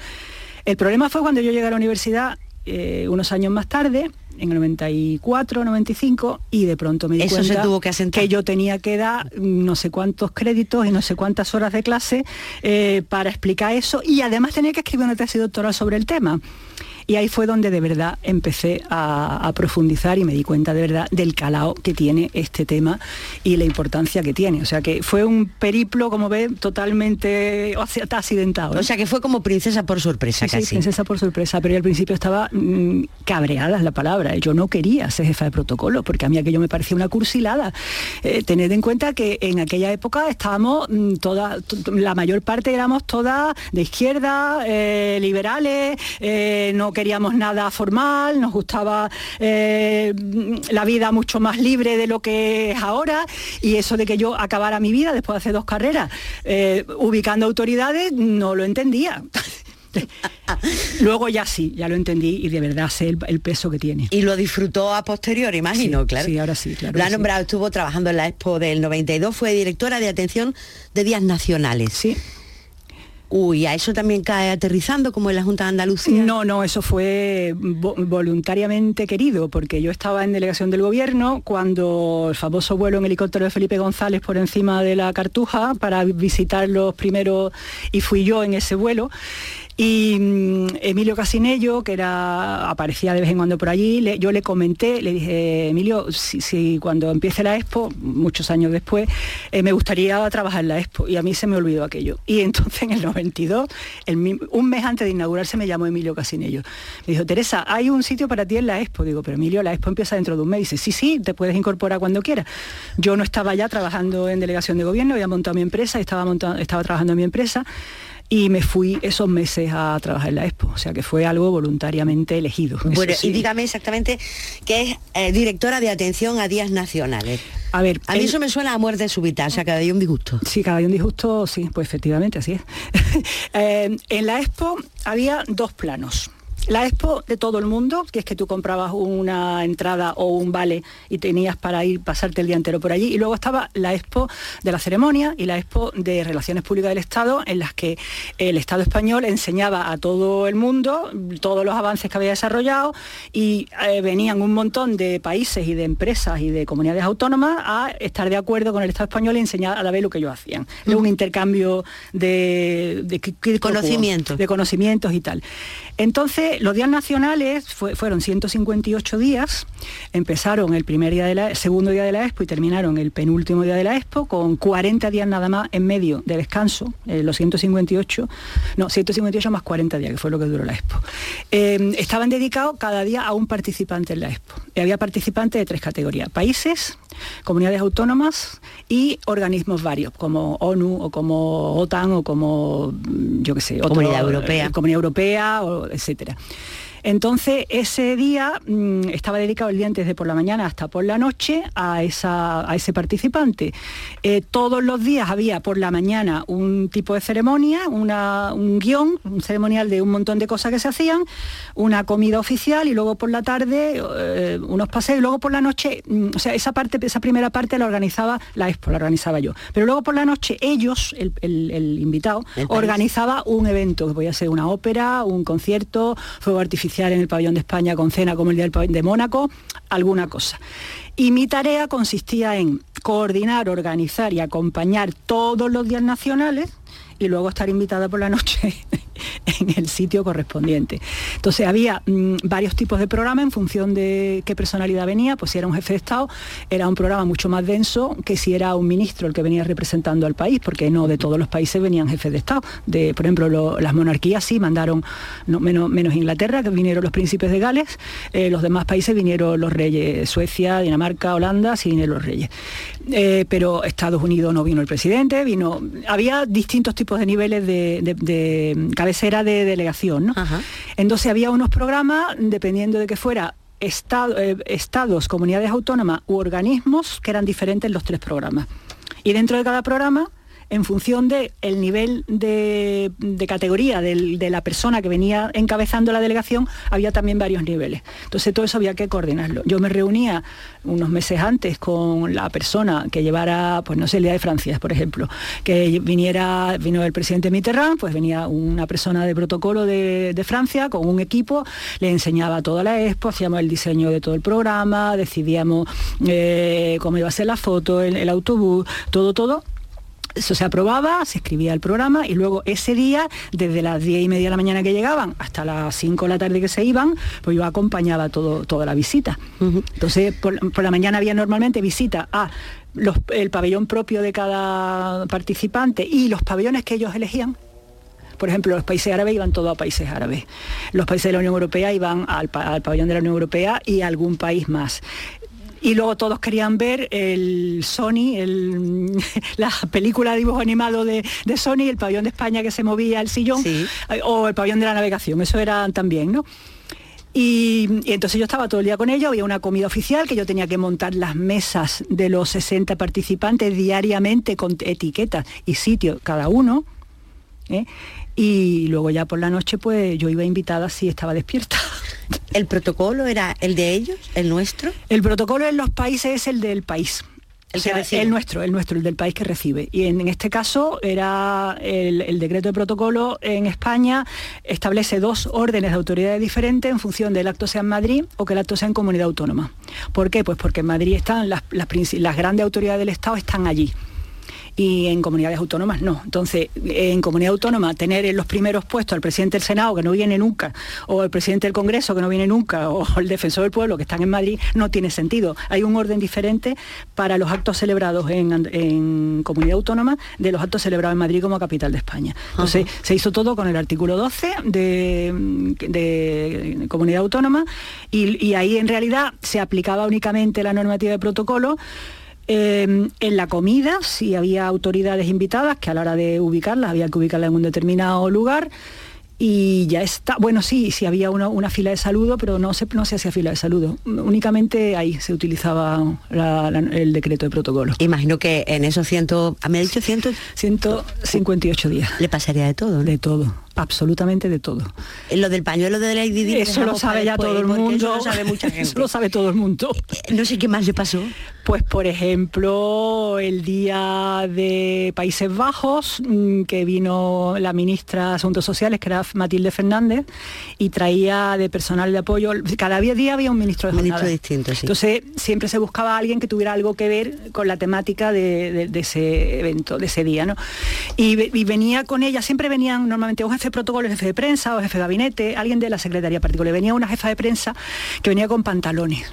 [SPEAKER 5] El problema fue cuando yo llegué a la universidad eh, unos años más tarde, en el 94, 95, y de pronto me di
[SPEAKER 4] Eso se
[SPEAKER 5] cuenta
[SPEAKER 4] tuvo que
[SPEAKER 5] yo tenía que dar no sé cuántos créditos y no sé cuántas horas de clase eh, para explicar eso y además tenía que escribir una tesis doctoral sobre el tema. Y ahí fue donde de verdad empecé a, a profundizar y me di cuenta de verdad del calao que tiene este tema y la importancia que tiene. O sea que fue un periplo, como ve, totalmente o sea, accidentado. ¿no?
[SPEAKER 4] O sea que fue como princesa por sorpresa
[SPEAKER 5] Sí, sí,
[SPEAKER 4] casi.
[SPEAKER 5] princesa por sorpresa, pero yo al principio estaba mm, cabreada es la palabra. Yo no quería ser jefa de protocolo, porque a mí aquello me parecía una cursilada. Eh, tened en cuenta que en aquella época estábamos mm, todas, t- la mayor parte éramos todas de izquierda, eh, liberales, eh, no queríamos nada formal, nos gustaba eh, la vida mucho más libre de lo que es ahora, y eso de que yo acabara mi vida después de hacer dos carreras, eh, ubicando autoridades, no lo entendía. *laughs* Luego ya sí, ya lo entendí y de verdad sé el, el peso que tiene.
[SPEAKER 4] Y lo disfrutó a posteriori, imagino,
[SPEAKER 5] Sí,
[SPEAKER 4] claro.
[SPEAKER 5] sí, ahora sí, claro sí.
[SPEAKER 4] nombrado, estuvo trabajando en la Expo del 92, fue directora de atención de días nacionales.
[SPEAKER 5] Sí.
[SPEAKER 4] Uy, a eso también cae aterrizando como en la Junta de Andalucía.
[SPEAKER 5] No, no, eso fue vo- voluntariamente querido, porque yo estaba en delegación del gobierno cuando el famoso vuelo en helicóptero de Felipe González por encima de la Cartuja para visitar los primeros, y fui yo en ese vuelo. Y mm, Emilio Casinello, que era aparecía de vez en cuando por allí, yo le comenté, le dije, Emilio, si, cuando empiece la Expo, muchos años después, eh, me gustaría trabajar en la Expo. Y a mí se me olvidó aquello. Y entonces en el 92, el mi- un mes antes de inaugurarse, me llamó Emilio Casinello. Me dijo, Teresa, hay un sitio para ti en la Expo. Digo, pero Emilio, la Expo empieza dentro de un mes. Dice, sí, sí, te puedes incorporar cuando quieras. Yo no estaba ya trabajando en delegación de gobierno, había montado mi empresa, estaba, estaba trabajando en mi empresa y me fui esos meses a trabajar en la Expo, o sea que fue algo voluntariamente elegido.
[SPEAKER 4] Bueno,
[SPEAKER 5] sí.
[SPEAKER 4] y dígame exactamente que es eh, directora de atención a días nacionales.
[SPEAKER 5] A ver,
[SPEAKER 4] A mí
[SPEAKER 5] el-
[SPEAKER 4] eso me suena a muerte súbita, o sea que hay un disgusto.
[SPEAKER 5] Sí, cada día un disgusto, sí, pues efectivamente, así es. *laughs* Eh, en la Expo había dos planos. La Expo de todo el mundo, que es que tú comprabas una entrada o un vale y tenías para ir pasarte el día entero por allí. Y luego estaba la Expo de la ceremonia y la Expo de Relaciones Públicas del Estado, en las que el Estado español enseñaba a todo el mundo todos los avances que había desarrollado y eh, venían un montón de países y de empresas y de comunidades autónomas a estar de acuerdo con el Estado español y enseñar a la vez lo que ellos hacían. Era un intercambio de,
[SPEAKER 4] Conocimientos.
[SPEAKER 5] de conocimientos y tal. Entonces, los días nacionales fue- fueron 158 días, empezaron el primer día de la, segundo día de la Expo y terminaron el penúltimo día de la Expo, con 40 días nada más en medio de descanso, eh, los 158, no, 158 más 40 días, que fue lo que duró la Expo. Eh, estaban dedicados cada día a un participante en la Expo. Y había participantes de tres categorías, países, comunidades autónomas y organismos varios, como ONU o como OTAN o como, yo qué sé, otro-
[SPEAKER 4] Comunidad Europea.
[SPEAKER 5] eh, Comunidad Europea, o etcétera. Entonces, ese día mm, estaba dedicado el día antes de por la mañana hasta por la noche a, esa, a ese participante. Eh, todos los días había por la mañana un tipo de ceremonia, un guion, un ceremonial de un montón de cosas que se hacían, una comida oficial y luego por la tarde eh, unos paseos y luego por la noche, mm, o sea, esa parte, esa primera parte la organizaba la Expo, la organizaba yo. Pero luego por la noche ellos, el, invitado, organizaba un evento, que podía ser una ópera, un concierto, fuego artificial en el pabellón de España con cena como el día de Mónaco, alguna cosa. Y mi tarea consistía en coordinar, organizar y acompañar todos los días nacionales y luego estar invitada por la noche *laughs* en el sitio correspondiente. Entonces había mm, varios tipos de programas en función de qué personalidad venía, pues si era un jefe de Estado era un programa mucho más denso que si era un ministro el que venía representando al país, porque no de todos los países venían jefes de Estado. De, por ejemplo, las monarquías sí mandaron, no, menos, Inglaterra, que vinieron los príncipes de Gales, eh, los demás países vinieron los reyes, Suecia, Dinamarca, Holanda, sí vinieron los reyes. Eh, pero Estados Unidos no vino el presidente, vino, había distintos tipos de niveles de, de cabecera de delegación. ¿no? Entonces había unos programas, dependiendo de que fuera eh, estados, comunidades autónomas u organismos, que eran diferentes los tres programas. Y dentro de cada programa en función del el nivel de, categoría de la persona que venía encabezando la delegación, había también varios niveles. Entonces todo eso había que coordinarlo. Yo me reunía unos meses antes con la persona que llevara, pues no sé, el Día de Francia, por ejemplo, que viniera, vino el presidente Mitterrand, pues venía una persona de protocolo de, Francia con un equipo, le enseñaba toda la expo, hacíamos el diseño de todo el programa, decidíamos eh, cómo iba a ser la foto, el autobús, todo, todo eso se aprobaba, se escribía el programa y luego ese día, desde las 10 y media de la mañana que llegaban hasta las 5 de la tarde que se iban, pues yo acompañaba todo, toda la visita. Entonces, por, la mañana había normalmente visita a el pabellón propio de cada participante y los pabellones que ellos elegían. Por ejemplo, los países árabes iban todos a países árabes. Los países de la Unión Europea iban al, al pabellón de la Unión Europea y algún país más y luego todos querían ver el Sony, *laughs* la película de dibujo animado de, Sony, el pabellón de España que se movía el sillón, eh, o el pabellón de la navegación, eso eran también, ¿no? Y, entonces yo estaba todo el día con ellos, había una comida oficial que yo tenía que montar las mesas de los 60 participantes diariamente con etiquetas y sitio cada uno. ¿eh? Y luego ya por la noche pues yo iba invitada si estaba despierta. *laughs*
[SPEAKER 4] ¿El protocolo era el de ellos, el nuestro?
[SPEAKER 5] El protocolo en los países es el del país. El, el nuestro, el nuestro, el del país que recibe. Y en, este caso era el, decreto de protocolo en España establece dos órdenes de autoridades diferentes en función del acto sea en Madrid o que el acto sea en comunidad autónoma. ¿Por qué? Pues porque en Madrid están las, las grandes autoridades del Estado están allí y en comunidades autónomas no. Entonces, en comunidad autónoma tener en los primeros puestos al presidente del Senado que no viene nunca, o el presidente del Congreso que no viene nunca, o *laughs* el defensor del pueblo que están en Madrid, no tiene sentido. Hay un orden diferente para los actos celebrados en, comunidad autónoma de los actos celebrados en Madrid como capital de España. Entonces, se hizo todo con el artículo 12 de, comunidad autónoma y, y ahí en realidad se aplicaba únicamente la normativa de protocolo Em, en la comida, si había autoridades invitadas, que a la hora de ubicarlas había que ubicarlas en un determinado lugar, y ya está. Bueno, sí, sí había una, fila de saludo, pero no se, no se hacía fila de saludo. Únicamente ahí se utilizaba el decreto de protocolo.
[SPEAKER 4] Imagino que en esos ciento, ¿me ha dicho ciento?
[SPEAKER 5] 158 días.
[SPEAKER 4] Le pasaría de todo.
[SPEAKER 5] De todo absolutamente de todo.
[SPEAKER 4] Lo del pañuelo de Lady Di
[SPEAKER 5] Eso lo sabe ya todo el mundo. Eso lo sabe mucha gente. *laughs* Eso lo sabe todo el mundo.
[SPEAKER 4] Eh, no sé qué más le pasó.
[SPEAKER 5] Pues por ejemplo, el día de Países Bajos, mm, que vino la ministra de Asuntos Sociales, que era Matilde Fernández, y traía de personal de apoyo, cada día había un ministro de
[SPEAKER 4] Ministro distinto, sí.
[SPEAKER 5] Entonces siempre se buscaba a alguien que tuviera algo que ver con la temática de, ese evento, de ese día, ¿no? Y, y, venía con ella, siempre venían normalmente un de protocolo, jefe de prensa o jefe de gabinete, alguien de la Secretaría particular. Venía una jefa de prensa que venía con pantalones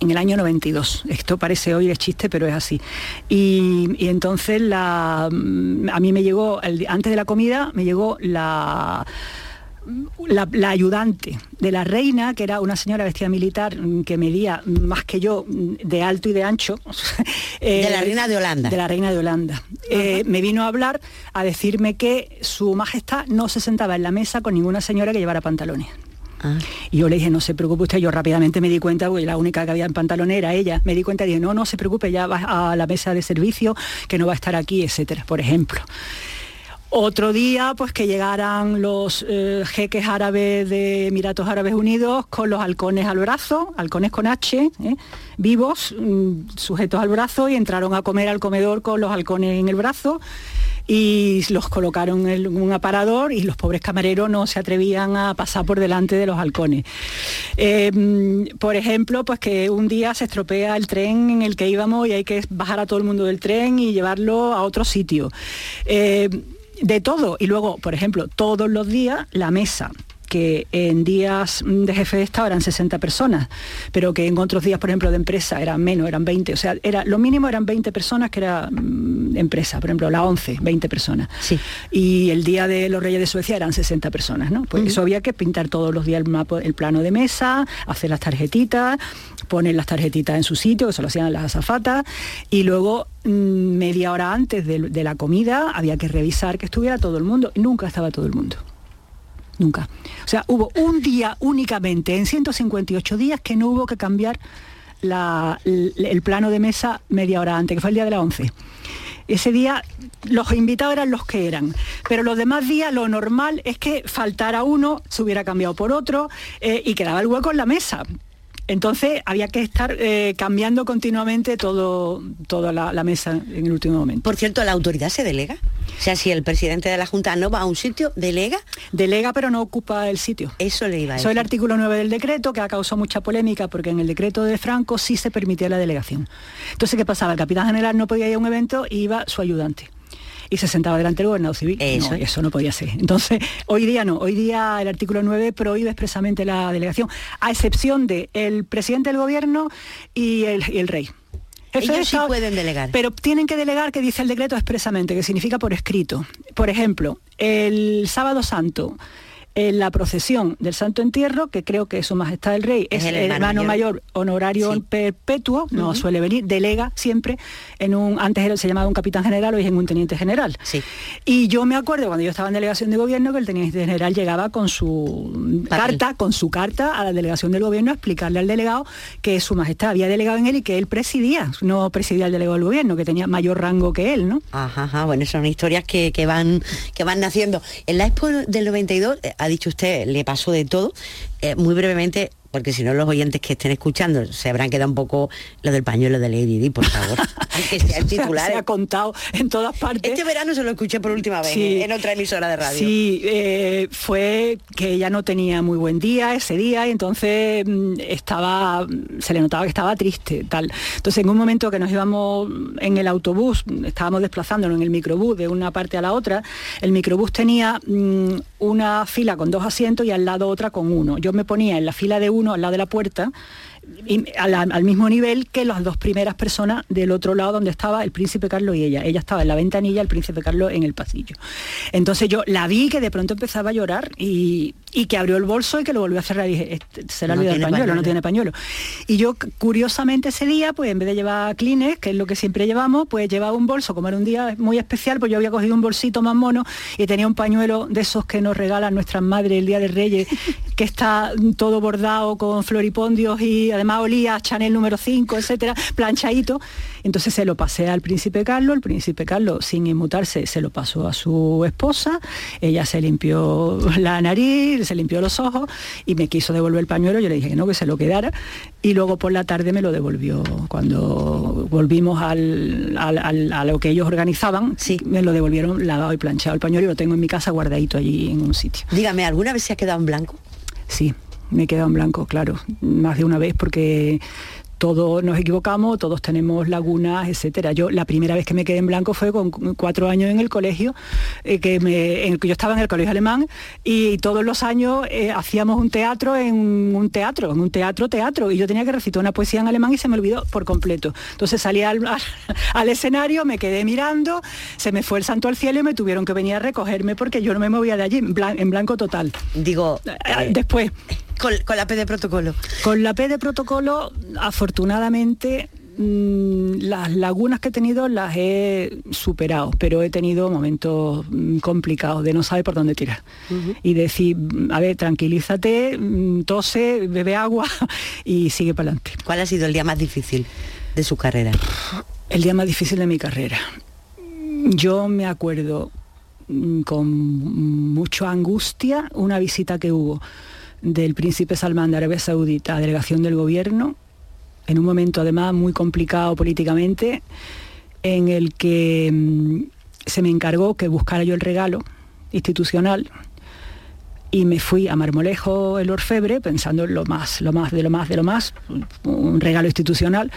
[SPEAKER 5] en el año 92. Esto parece hoy es chiste, pero es así. Y, entonces la, mm, a mí me llegó, antes de la comida, me llegó la la, ayudante de la reina, que era una señora vestida militar mm, que medía más que yo mm, de alto y de ancho. *laughs*
[SPEAKER 4] de la reina de Holanda.
[SPEAKER 5] De la reina de Holanda. Eh, me vino a hablar, a decirme que su majestad no se sentaba en la mesa con ninguna señora que llevara pantalones. Ah. Y yo le dije, no se preocupe usted, yo rápidamente me di cuenta, porque la única que había en pantalón era ella, me di cuenta y dije, no, no se preocupe, ya va a la mesa de servicio, que no va a estar aquí, etcétera, por ejemplo. Otro día, pues que llegaran los eh, jeques árabes de Emiratos Árabes Unidos con los halcones al brazo, halcones con H, ¿eh? vivos, mm, sujetos al brazo, y entraron a comer al comedor con los halcones en el brazo y los colocaron en un aparador y los pobres camareros no se atrevían a pasar por delante de los halcones. Em, por ejemplo, pues que un día se estropea el tren en el que íbamos y hay que bajar a todo el mundo del tren y llevarlo a otro sitio. De todo. Y luego, por ejemplo, todos los días la mesa que en días de jefe de Estado eran 60 personas, pero que en otros días, por ejemplo, de empresa eran menos, eran 20. O sea, era, lo mínimo eran 20 personas que era mm, empresa, por ejemplo, la 11, 20 personas.
[SPEAKER 4] Sí.
[SPEAKER 5] Y el día de los Reyes de Suecia eran 60 personas, ¿no? Pues eso había que pintar todos los días el, mapa, el plano de mesa, hacer las tarjetitas, poner las tarjetitas en su sitio, que se lo hacían las azafatas, y luego mm, media hora antes de la comida había que revisar que estuviera todo el mundo. Y nunca estaba todo el mundo nunca. O sea, hubo un día únicamente en 158 días que no hubo que cambiar el, plano de mesa media hora antes, que fue el día de la 11. Ese día los invitados eran los que eran, pero los demás días lo normal es que faltara uno, se hubiera cambiado por otro eh, y quedaba el hueco en la mesa. Entonces había que estar eh, cambiando continuamente todo, toda la, mesa en el último momento.
[SPEAKER 4] Por cierto, ¿la autoridad se delega? O sea, si el presidente de la Junta no va a un sitio, ¿delega?
[SPEAKER 5] Delega, pero no ocupa el sitio.
[SPEAKER 4] Eso le iba a decir.
[SPEAKER 5] Eso es el artículo 9 del decreto, que ha causado mucha polémica, porque en el decreto de Franco sí se permitía la delegación. Entonces, ¿qué pasaba? El capitán general no podía ir a un evento y iba su ayudante y se sentaba delante del gobernador civil. Eso. No, eso no podía ser. Entonces, hoy día no, hoy día el artículo 9 prohíbe expresamente la delegación, a excepción de el presidente del gobierno y el, rey.
[SPEAKER 4] Ellos sí pueden delegar.
[SPEAKER 5] Pero tienen que delegar, que dice el decreto expresamente, que significa por escrito. Por ejemplo, el sábado santo en la procesión del Santo Entierro, que creo que Su Majestad el Rey es, el hermano, mayor. honorario perpetuo, no suele venir, delega siempre en un, antes se llamaba un capitán general, hoy es en un teniente general.
[SPEAKER 4] Sí.
[SPEAKER 5] Y yo me acuerdo cuando yo estaba en delegación de gobierno que el teniente general llegaba con su carta, con su carta a la delegación del gobierno a explicarle al delegado que Su Majestad había delegado en él y que él presidía, no presidía el delegado del gobierno, que tenía mayor rango que él, ¿no?
[SPEAKER 4] Ajá, bueno, son historias que, van, que van naciendo. En la Expo del 92 dicho usted, le pasó de todo. Eh, muy brevemente, porque si no los oyentes que estén escuchando se habrán quedado un poco lo del pañuelo de Lady Di, por favor. *laughs*
[SPEAKER 5] que sea el titular. Se ha contado en todas partes.
[SPEAKER 4] Este verano se lo escuché por última vez ¿eh? en otra emisora de radio.
[SPEAKER 5] Sí, eh, fue que ella no tenía muy buen día ese día y entonces mm, estaba, se le notaba que estaba triste, tal. Entonces en un momento que nos íbamos en el autobús, estábamos desplazándonos en el microbús de una parte a la otra, el microbús tenía mm, una fila con dos asientos y al lado otra con uno. Yo me ponía en la fila de uno al lado de la puerta al, mismo nivel que las dos primeras personas del otro lado donde estaba el príncipe Carlos y ella. Ella estaba en la ventanilla, el príncipe Carlos en el pasillo. Entonces yo la vi que de pronto empezaba a llorar y, que abrió el bolso y que lo volvió a cerrar y dije, este, se le olvidó el pañuelo, no tiene pañuelo. Y yo curiosamente ese día, pues en vez de llevar Kleenex, que es lo que siempre llevamos, pues llevaba un bolso, como era un día muy especial, pues yo había cogido un bolsito más mono y tenía un pañuelo de esos que nos regalan nuestras madres el Día de Reyes, *laughs* que está todo bordado con floripondios y además olía Chanel número 5, etcétera, planchadito. Entonces se lo pasé al príncipe Carlos, el príncipe Carlos, sin inmutarse, se lo pasó a su esposa, ella se limpió la nariz, se limpió los ojos y me quiso devolver el pañuelo, yo le dije que no, que se lo quedara, y luego por la tarde me lo devolvió. Cuando volvimos al, a lo que ellos organizaban, sí. me lo devolvieron lavado y planchado el pañuelo y lo tengo en mi casa guardadito allí en un sitio.
[SPEAKER 4] Dígame, ¿alguna vez se ha quedado en blanco?
[SPEAKER 5] Sí, me he quedado en blanco, claro, más de una vez porque todos nos equivocamos, todos tenemos lagunas, etcétera. Yo la primera vez que me quedé en blanco fue con cuatro años en el colegio, eh, que me, yo estaba en el colegio alemán y todos los años eh, hacíamos un teatro en un teatro, en un teatro teatro, y yo tenía que recitar una poesía en alemán y se me olvidó por completo. Entonces salí al, al, *laughs* escenario, me quedé mirando, se me fue el santo al cielo y me tuvieron que venir a recogerme porque yo no me movía de allí, en, blanco total.
[SPEAKER 4] Digo,
[SPEAKER 5] eh, después
[SPEAKER 4] con, la P de protocolo.
[SPEAKER 5] Con la P de protocolo, afortunadamente, mm, las lagunas que he tenido las he superado, pero he tenido momentos mm, complicados de no saber por dónde tirar. Y decir, mm, a ver, tranquilízate, tose, bebe agua *laughs* y sigue para adelante.
[SPEAKER 4] ¿Cuál ha sido el día más difícil de su carrera?
[SPEAKER 5] El día más difícil de mi carrera. Yo me acuerdo con mucha angustia una visita que hubo del príncipe Salmán de Arabia Saudita delegación del gobierno, en un momento además muy complicado políticamente, en el que mm, se me encargó que buscara yo el regalo institucional y me fui a Marmolejo el Orfebre pensando en lo más, lo más, de lo más, de lo más, un regalo institucional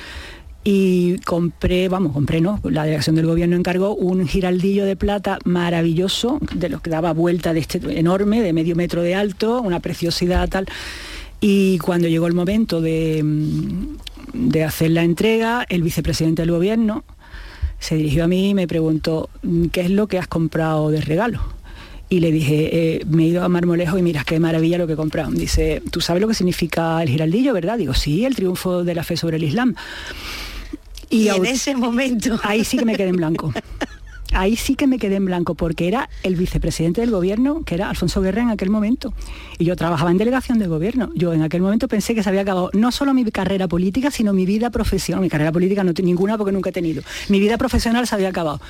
[SPEAKER 5] y compré, vamos, compré, ¿no? La delegación del gobierno encargó un giraldillo de plata maravilloso, de los que daba vuelta de este enorme, de medio metro de alto, una preciosidad tal. Y cuando llegó el momento de, mm, de hacer la entrega, el vicepresidente del gobierno se dirigió a mí y me preguntó, ¿qué es lo que has comprado de regalo? y le dije, eh, me he ido a Marmolejo y mira qué maravilla lo que he comprado. Dice, ¿tú sabes lo que significa el giraldillo, verdad? Digo, sí, el triunfo de la fe sobre el Islam.
[SPEAKER 4] Y, en ese momento...
[SPEAKER 5] Ahí sí que me quedé en blanco. Ahí sí que me quedé en blanco porque era el vicepresidente del gobierno, que era Alfonso Guerra en aquel momento. Y yo trabajaba en delegación del gobierno. Yo en aquel momento pensé que se había acabado no solo mi carrera política, sino mi vida profesional. Mi carrera política no ninguna porque nunca he tenido. Mi vida profesional se había acabado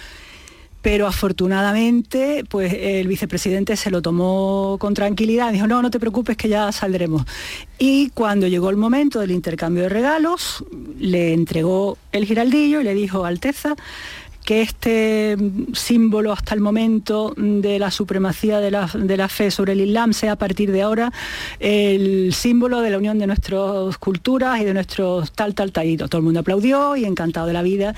[SPEAKER 5] pero afortunadamente pues el vicepresidente se lo tomó con tranquilidad, dijo, no, no te preocupes que ya saldremos. Y cuando llegó el momento del intercambio de regalos, le entregó el giraldillo y le dijo, Alteza, que este símbolo hasta el momento de la supremacía de la, de la, fe sobre el Islam sea a partir de ahora el símbolo de la unión de nuestras culturas y de nuestros tal, tal, tal. Todo el mundo aplaudió y encantado de la vida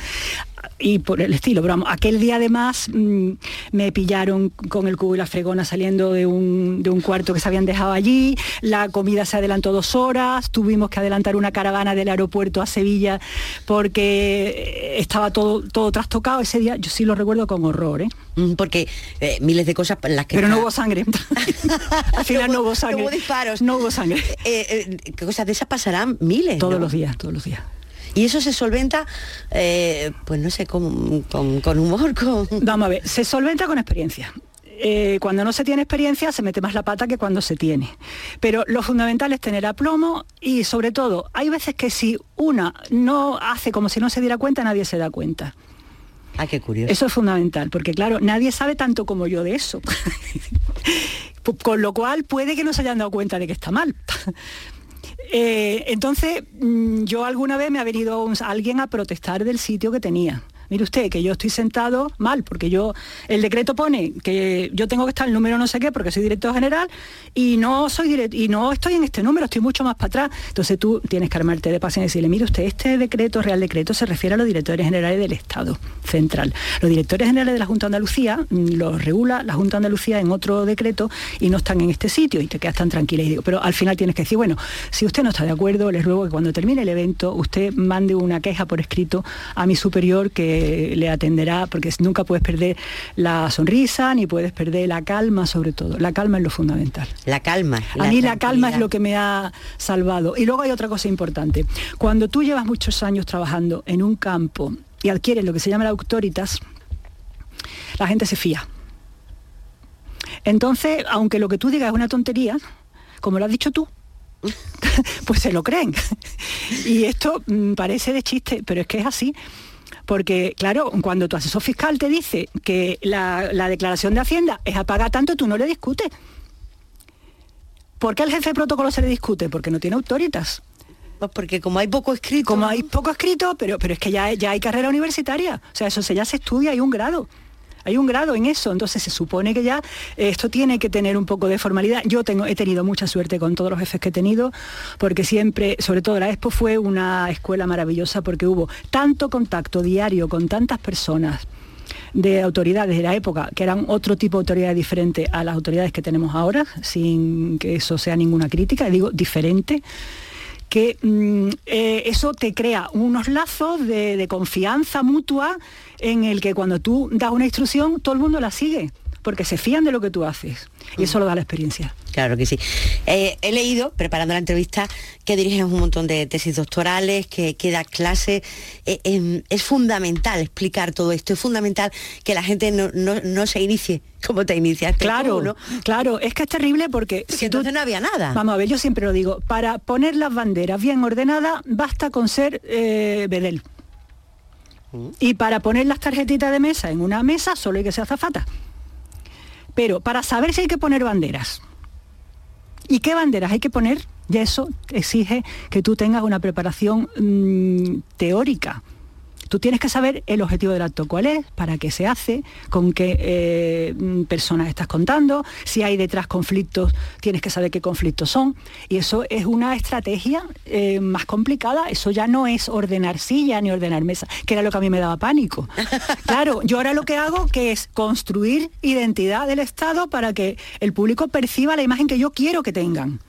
[SPEAKER 5] y por el estilo, pero vamos, aquel día además mm, me pillaron con el cubo y la fregona saliendo de un, de un, cuarto que se habían dejado allí, la comida se adelantó dos horas, tuvimos que adelantar una caravana del aeropuerto a Sevilla porque estaba todo, todo trastocado ese día, yo sí lo recuerdo con horror, ¿eh?
[SPEAKER 4] Mm, porque eh, miles de cosas en las que...
[SPEAKER 5] Pero no hubo sangre. *laughs* Al final no, hubo sangre.
[SPEAKER 4] No hubo disparos.
[SPEAKER 5] No hubo sangre.
[SPEAKER 4] Eh, ¿Qué cosas de esas pasarán? Miles.
[SPEAKER 5] Todos los días, todos los días.
[SPEAKER 4] Y eso se solventa, eh, pues no sé, con, con, humor, *laughs* con...
[SPEAKER 5] Vamos a ver, se solventa con experiencia. Eh, cuando no se tiene experiencia se mete más la pata que cuando se tiene. Pero lo fundamental es tener aplomo y sobre todo, hay veces que si una no hace como si no se diera cuenta, nadie se da cuenta.
[SPEAKER 4] Ah, qué curioso.
[SPEAKER 5] Eso es fundamental, porque claro, nadie sabe tanto como yo de eso. *laughs* Con lo cual puede que no se hayan dado cuenta de que está mal. *laughs* Eh, entonces, mm, yo alguna vez me ha venido alguien a protestar del sitio que tenía mire usted, que yo estoy sentado mal, porque yo, el decreto pone que yo tengo que estar el número no sé qué, porque soy director general, y no soy y no estoy en este número, estoy mucho más para atrás. Entonces tú tienes que armarte de paz y decirle, mire usted, este decreto, Real Decreto, se refiere a los directores generales del Estado central. Los directores generales de la Junta de Andalucía mm, los regula la Junta de Andalucía en otro decreto y no están en este sitio y te quedas tan tranquila. Y digo, pero al final tienes que decir, bueno, si usted no está de acuerdo, les ruego que cuando termine el evento usted mande una queja por escrito a mi superior que le atenderá, porque nunca puedes perder la sonrisa, ni puedes perder la calma sobre todo. La calma es lo fundamental.
[SPEAKER 4] La calma.
[SPEAKER 5] a mí la calma es lo que me ha salvado. Y luego hay otra cosa importante. Cuando tú llevas muchos años trabajando en un campo y adquieres lo que se llama la autoritas, la gente se fía. Entonces, aunque lo que tú digas es una tontería, como lo has dicho tú, *laughs* pues se lo creen. *laughs* y esto mm, parece de chiste, pero es que es así. Porque, claro, cuando tu asesor fiscal te dice que la, declaración de Hacienda es a pagar tanto, tú no le discutes. ¿Por qué al jefe de protocolo se le discute? Porque no tiene autoritas.
[SPEAKER 4] Pues porque como hay poco escrito.
[SPEAKER 5] Como hay poco escrito, pero, pero es que ya, ya hay carrera universitaria. O sea, eso se, ya se estudia, hay un grado hay un grado en eso, entonces se supone que ya esto tiene que tener un poco de formalidad. Yo he tenido mucha suerte con todos los jefes que he tenido, porque siempre, sobre todo la Expo fue una escuela maravillosa porque hubo tanto contacto diario con tantas personas de autoridades de la época, que eran otro tipo de autoridades diferente a las autoridades que tenemos ahora, sin que eso sea ninguna crítica, digo diferente, que mm, eh, eso te crea unos lazos de, confianza mutua en el que cuando tú das una instrucción todo el mundo la sigue porque se fían de lo que tú haces. Y eso lo da la experiencia.
[SPEAKER 4] Claro que sí. Eh, he leído, preparando la entrevista, que diriges un montón de tesis doctorales, que, que das clases. Eh, em, es fundamental explicar todo esto, es fundamental que la gente no, se inicie como te iniciaste.
[SPEAKER 5] Claro, ¿no? claro, es que es terrible porque...
[SPEAKER 4] si entonces no había nada.
[SPEAKER 5] Vamos a ver, yo siempre lo digo, para poner las banderas bien ordenadas basta con ser eh, Bedel. Mm. Y para poner las tarjetitas de mesa en una mesa solo hay que ser azafata. Pero para saber si hay que poner banderas, ¿Y qué banderas hay que poner? Y eso exige que tú tengas una preparación mm, teórica Tú tienes que saber el objetivo del acto cuál es, para qué se hace, con qué eh, mm, personas estás contando, si hay detrás conflictos, tienes que saber qué conflictos son. Y eso es una estrategia eh, más complicada. Eso ya no es ordenar silla ni ordenar mesa, que era lo que a mí me daba pánico. *laughs* Claro, yo ahora lo que hago que es construir identidad del Estado para que el público perciba la imagen que yo quiero que tengan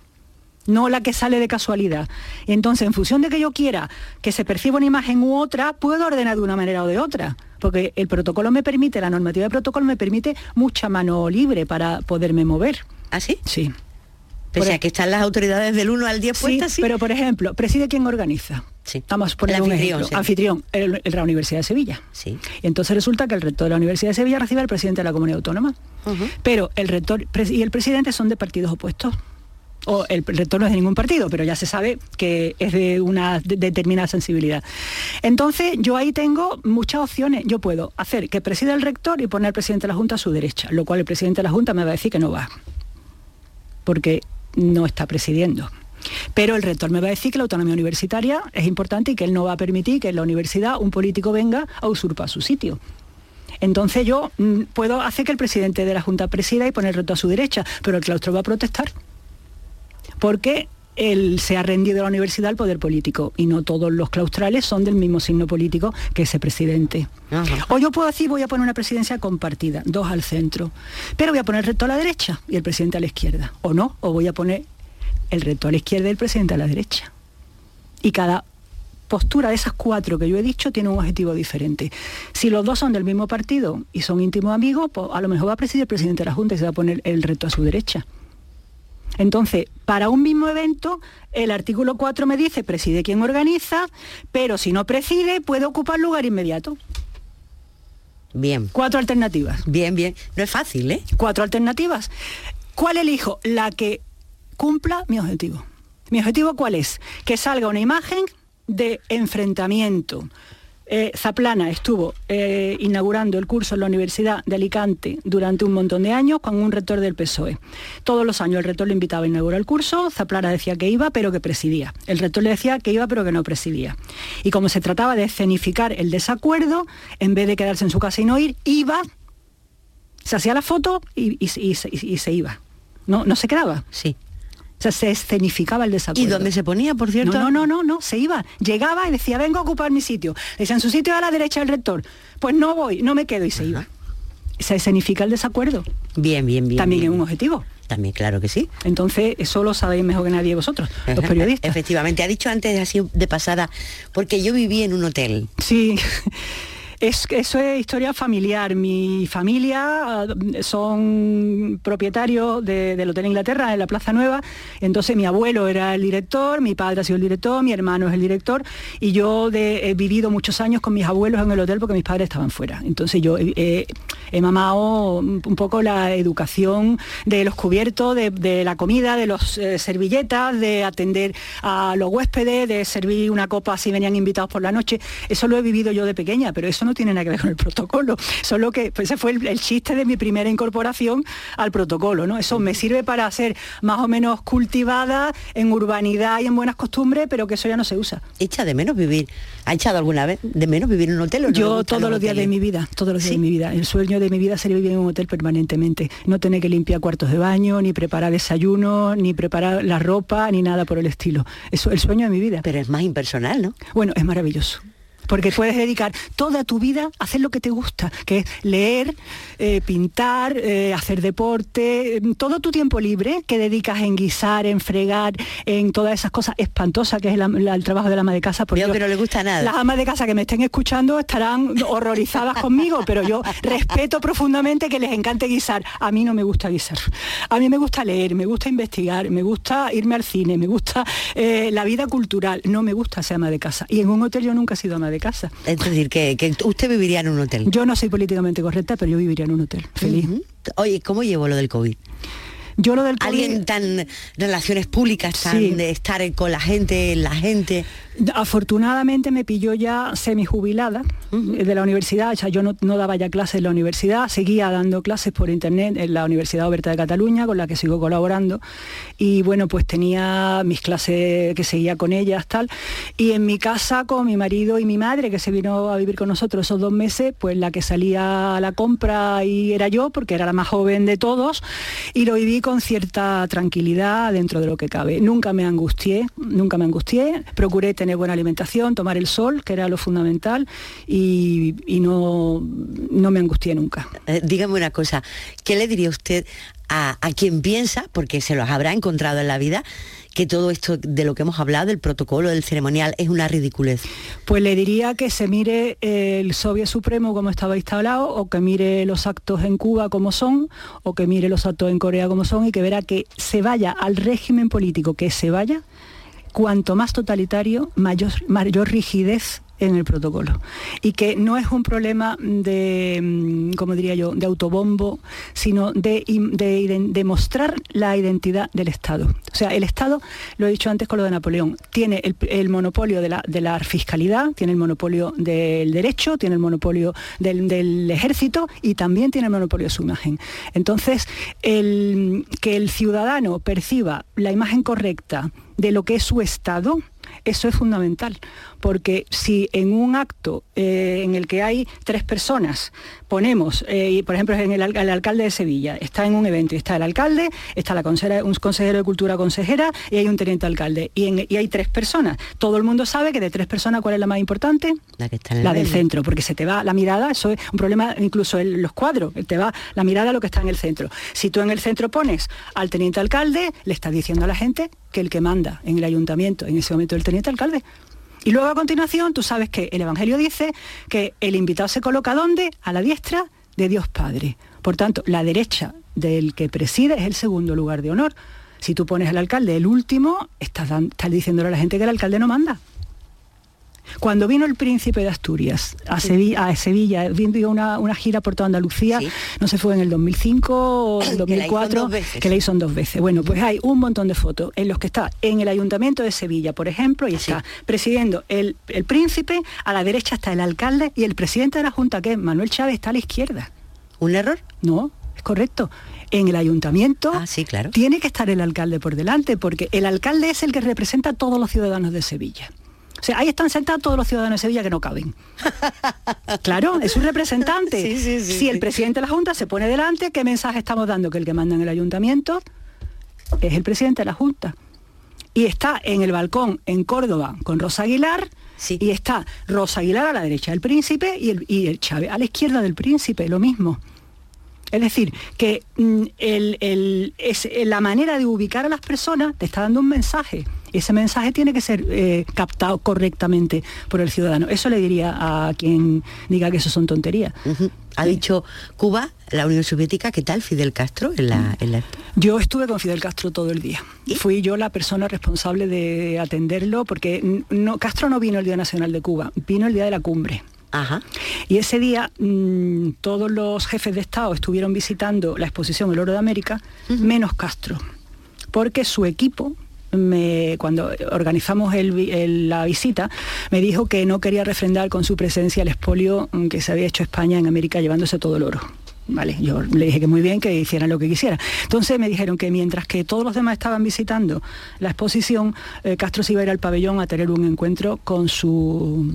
[SPEAKER 5] no la que sale de casualidad. Entonces, en función de que yo quiera que se perciba una imagen u otra, puedo ordenar de una manera o de otra, porque el protocolo me permite, la normativa de protocolo me permite mucha mano libre para poderme mover.
[SPEAKER 4] ¿Ah, sí?
[SPEAKER 5] Sí.
[SPEAKER 4] Pese a que están las autoridades del 1 al 10 puestas,
[SPEAKER 5] sí, pero por ejemplo, preside quien organiza.
[SPEAKER 4] Sí.
[SPEAKER 5] Vamos a poner un ejemplo. Anfitrión, el, la Universidad de Sevilla.
[SPEAKER 4] Sí.
[SPEAKER 5] Y entonces resulta que el rector de la Universidad de Sevilla recibe al presidente de la comunidad autónoma. Pero el rector y el presidente son de partidos opuestos o el rector no es de ningún partido, pero ya se sabe que es de una determinada sensibilidad. Entonces, yo ahí tengo muchas opciones. Yo puedo hacer que presida el rector y poner al presidente de la Junta a su derecha, lo cual el presidente de la Junta me va a decir que no va, porque no está presidiendo. Pero el rector me va a decir que la autonomía universitaria es importante y que él no va a permitir que en la universidad un político venga a usurpar su sitio. Entonces yo mm, puedo hacer que el presidente de la Junta presida y poner el rector a su derecha, pero el claustro va a protestar porque él se ha rendido a la universidad al poder político y no todos los claustrales son del mismo signo político que ese presidente. O yo puedo decir, voy a poner una presidencia compartida, dos al centro, pero voy a poner el rector a la derecha y el presidente a la izquierda. O no, o voy a poner el rector a la izquierda y el presidente a la derecha. Y cada postura de esas cuatro que yo he dicho tiene un objetivo diferente. Si los dos son del mismo partido y son íntimos amigos, pues a lo mejor va a presidir el presidente de la Junta y se va a poner el reto a su derecha. Entonces, para un mismo evento, el artículo 4 me dice preside quien organiza, pero si no preside, puede ocupar lugar inmediato.
[SPEAKER 4] Bien.
[SPEAKER 5] Cuatro alternativas.
[SPEAKER 4] Bien, bien. No es fácil, ¿eh?
[SPEAKER 5] Cuatro alternativas. ¿Cuál elijo? La que cumpla mi objetivo. ¿Mi objetivo cuál es? Que salga una imagen de enfrentamiento, eh, Zaplana estuvo eh, inaugurando el curso en la Universidad de Alicante durante un montón de años con un rector del PSOE. Todos los años el rector le invitaba a inaugurar el curso, Zaplana decía que iba pero que presidía. El rector le decía que iba pero que no presidía. Y como se trataba de escenificar el desacuerdo, en vez de quedarse en su casa y no ir, iba, se hacía la foto y, se iba. No, no se quedaba.
[SPEAKER 4] Sí
[SPEAKER 5] sea, se escenificaba el desacuerdo.
[SPEAKER 4] ¿Y dónde se ponía, por cierto?
[SPEAKER 5] No, no, no, no, se iba. Llegaba y decía, vengo a ocupar mi sitio. Decía, en su sitio a la derecha del rector. Pues no voy, no me quedo y se iba. Se escenifica el desacuerdo.
[SPEAKER 4] Bien, bien, bien.
[SPEAKER 5] También
[SPEAKER 4] es
[SPEAKER 5] un objetivo.
[SPEAKER 4] También, claro que sí.
[SPEAKER 5] Entonces, eso lo sabéis mejor que nadie vosotros, los periodistas.
[SPEAKER 4] Efectivamente, ha dicho antes así de pasada, porque yo viví en un hotel.
[SPEAKER 5] Sí. Eso es historia familiar. Mi familia eh, son propietarios del Hotel Inglaterra en la Plaza Nueva. Entonces mi abuelo era el director, mi padre ha sido el director, mi hermano es el director y yo he vivido muchos años con mis abuelos en el hotel porque mis padres estaban fuera. Entonces yo he, mamado un poco la educación de los cubiertos, de, la comida, de los eh, servilletas, de atender a los huéspedes, de servir una copa si venían invitados por la noche. Eso lo he vivido yo de pequeña, pero eso no tiene nada que ver con el protocolo. Solo que pues, ese fue el, chiste de mi primera incorporación al protocolo, ¿no? Eso me sirve para ser más o menos cultivada en urbanidad y en buenas costumbres, pero que eso ya no se usa.
[SPEAKER 4] ¿Echa de menos vivir? ¿Ha echado alguna vez de menos vivir en un hotel?
[SPEAKER 5] Yo todos los días de mi vida, todos los días de mi vida. El sueño de mi vida sería vivir en un hotel permanentemente. No tener que limpiar cuartos de baño, ni preparar desayuno, ni preparar la ropa, ni nada por el estilo. Eso el sueño de mi vida.
[SPEAKER 4] Pero es más impersonal, ¿no?
[SPEAKER 5] Bueno, es maravilloso porque puedes dedicar toda tu vida a hacer lo que te gusta, que es leer, eh, pintar, eh, hacer deporte, mm, todo tu tiempo libre que dedicas en guisar, en fregar, en todas esas cosas espantosas que es el trabajo de la ama de casa.
[SPEAKER 4] Porque que no le gusta nada.
[SPEAKER 5] Las amas de casa que me estén escuchando estarán horrorizadas conmigo, pero yo respeto profundamente que les encante guisar. A mí no me gusta guisar. A mí me gusta leer, me gusta investigar, me gusta irme al cine, me gusta eh, la vida cultural. No me gusta ser ama de casa. Y en un hotel yo nunca he sido ama de casa.
[SPEAKER 4] Es decir, que, usted viviría en un hotel.
[SPEAKER 5] Yo no soy políticamente correcta, pero yo viviría en un hotel, feliz.
[SPEAKER 4] Oye, ¿cómo llevo lo del COVID?
[SPEAKER 5] Yo lo del COVID...
[SPEAKER 4] Alguien tan relaciones públicas, tan de estar con la gente, la gente.
[SPEAKER 5] Afortunadamente me pilló ya semi-jubilada eh, de la universidad, o sea, yo no, daba ya clases en la universidad, seguía dando clases por internet en la Universidad Oberta de Cataluña, con la que sigo colaborando, y bueno, pues tenía mis clases que seguía con ellas, tal, y en mi casa con mi marido y mi madre, que se vino a vivir con nosotros esos dos meses, pues la que salía a la compra y era yo, porque era la más joven de todos, y lo viví con cierta tranquilidad dentro de lo que cabe. Nunca me angustié, nunca me angustié, procuré tener buena alimentación, tomar el sol, que era lo fundamental, y, no, no me angustié nunca.
[SPEAKER 4] Eh, dígame una cosa, ¿qué le diría usted a, quien piensa, porque se los habrá encontrado en la vida, que todo esto de lo que hemos hablado, del protocolo, del ceremonial, es una ridiculez?
[SPEAKER 5] Pues le diría que se mire el Soviet Supremo como estaba instalado, o que mire los actos en Cuba como son, o que mire los actos en Corea como son, y que verá que se vaya al régimen político que se vaya, cuanto más totalitario, mayor, rigidez en el protocolo y que no es un problema de, mm, como diría yo, de autobombo, sino de, de, mostrar la identidad del Estado. O sea, el Estado, lo he dicho antes con lo de Napoleón, tiene el, monopolio de la, de la, fiscalidad, tiene el monopolio del derecho, tiene el monopolio del, del, ejército y también tiene el monopolio de su imagen. Entonces, el, que el ciudadano perciba la imagen correcta de lo que es su Estado, eso es fundamental, porque si en un acto eh, en el que hay tres personas ponemos, eh, por ejemplo, en el, alcalde de Sevilla, está en un evento y está el alcalde, está la consejera, un consejero de cultura consejera y hay un teniente alcalde y, hay tres personas. Todo el mundo sabe que de tres personas, ¿cuál es la más importante?
[SPEAKER 4] La que está en
[SPEAKER 5] La del centro, porque se te va la mirada, eso es un problema incluso en los cuadros, te va la mirada a lo que está en el centro. Si tú en el centro pones al teniente alcalde, le estás diciendo a la gente que el que manda en el ayuntamiento en ese momento el teniente alcalde. Y luego a continuación tú sabes que el Evangelio dice que el invitado se coloca ¿dónde? A la diestra de Dios Padre. Por tanto, la derecha del que preside es el segundo lugar de honor. Si tú pones al alcalde el último, estás, estás diciéndole a la gente que el alcalde no manda. Cuando vino el príncipe de Asturias a Sevilla, a Sevilla vino una, una, gira por toda Andalucía, no sé, fue en el 2005 o *coughs* el 2004, que le hizo dos veces. Bueno, pues hay un montón de fotos en los que está en el Ayuntamiento de Sevilla, por ejemplo, y está presidiendo el, el príncipe, a la derecha está el alcalde y el presidente de la Junta, que es Manuel Chávez, está a la izquierda.
[SPEAKER 4] ¿Un error?
[SPEAKER 5] No, es correcto en el ayuntamiento
[SPEAKER 4] ah, sí, claro.
[SPEAKER 5] tiene que estar el alcalde por delante, porque el alcalde es el que representa a todos los ciudadanos de Sevilla. O sea, ahí están sentados todos los ciudadanos de Sevilla que no caben. *laughs* claro, es un representante. si el presidente de la Junta se pone delante, ¿qué mensaje estamos dando? Que el que manda en el ayuntamiento es el presidente de la Junta. Y está en el balcón en Córdoba con Rosa Aguilar, y está Rosa Aguilar a la derecha del príncipe y el, y el Chávez a la izquierda del príncipe, lo mismo. Es decir, que mm, es, la manera de ubicar a las personas te está dando un mensaje ese mensaje tiene que ser eh, captado correctamente por el ciudadano. Eso le diría a quien diga que eso son tonterías.
[SPEAKER 4] Ha dicho Cuba, la Unión Soviética, ¿qué tal Fidel Castro en la,
[SPEAKER 5] Yo estuve con Fidel Castro todo el día. ¿Y? Fui yo la persona responsable de atenderlo porque no, Castro no vino el Día Nacional de Cuba, vino el día de la cumbre.
[SPEAKER 4] Ajá.
[SPEAKER 5] Y ese día mm, todos los jefes de Estado estuvieron visitando la exposición El Oro de América, menos Castro, porque su equipo cuando organizamos la visita, me dijo que no quería refrendar con su presencia el expolio mm, que se había hecho España en América llevándose todo el oro. Vale, yo le dije que muy bien, que hicieran lo que quisieran. Entonces me dijeron que mientras que todos los demás estaban visitando la exposición, eh, Castro se iba a ir al pabellón a tener un encuentro con su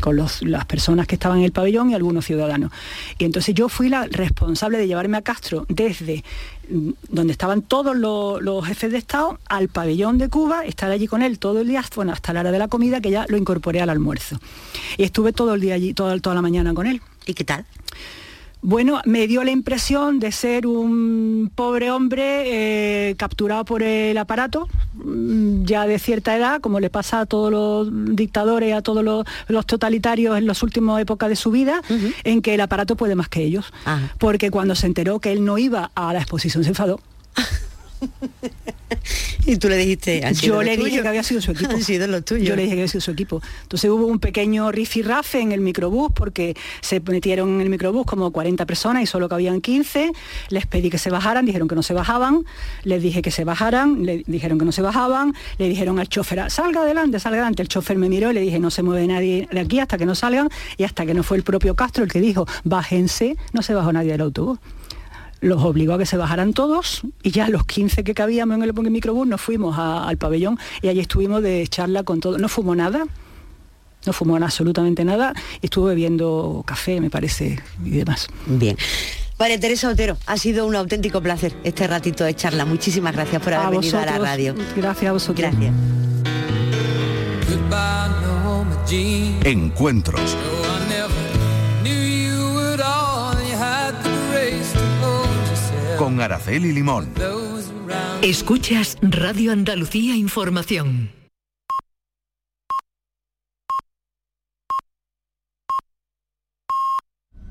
[SPEAKER 5] con las personas que estaban en el pabellón y algunos ciudadanos. Y entonces yo fui la responsable de llevarme a Castro desde mm, donde estaban todos los, jefes de Estado al pabellón de Cuba, estar allí con él todo el día, bueno, hasta la hora de la comida, que ya lo incorporé al almuerzo. Y estuve todo el día allí, toda, toda la mañana con él.
[SPEAKER 4] ¿Y qué tal?
[SPEAKER 5] Bueno, me dio la impresión de ser un pobre hombre eh, capturado por el aparato, mm, ya de cierta edad, como le pasa a todos los dictadores, a todos los, totalitarios en las últimas épocas de su vida, en que el aparato puede más que ellos. Porque cuando se enteró que él no iba a la exposición se enfadó. *laughs* *laughs*
[SPEAKER 4] y tú le dijiste,
[SPEAKER 5] yo le dije que había sido su *laughs* equipo.
[SPEAKER 4] sido los tuyos.
[SPEAKER 5] Yo le dije que había sido su equipo. Entonces hubo un pequeño rifirrafe en el microbús porque se metieron en el microbús como 40 personas y solo cabían 15. Les pedí que se bajaran, dijeron que no se bajaban. Les dije que se bajaran, le dijeron que no se bajaban. Le dijeron al chofer, salga adelante, salga adelante. El chofer me miró y le dije, no se mueve nadie de aquí hasta que no salgan. Y hasta que no fue el propio Castro el que dijo, bájense, no se bajó nadie del autobús los obligó a que se bajaran todos y ya los 15 que cabíamos en el, microbús nos fuimos al pabellón y allí estuvimos de charla con todo. No fumó nada, no fumó absolutamente nada y estuvo bebiendo café, me parece, y demás.
[SPEAKER 4] Bien. María Teresa Otero, ha sido un auténtico placer este ratito de charla. Muchísimas gracias por haber venido a la radio.
[SPEAKER 5] Gracias a vosotros.
[SPEAKER 4] Gracias.
[SPEAKER 1] Encuentros. Con Araceli Limón.
[SPEAKER 3] Escuchas Radio Andalucía Información.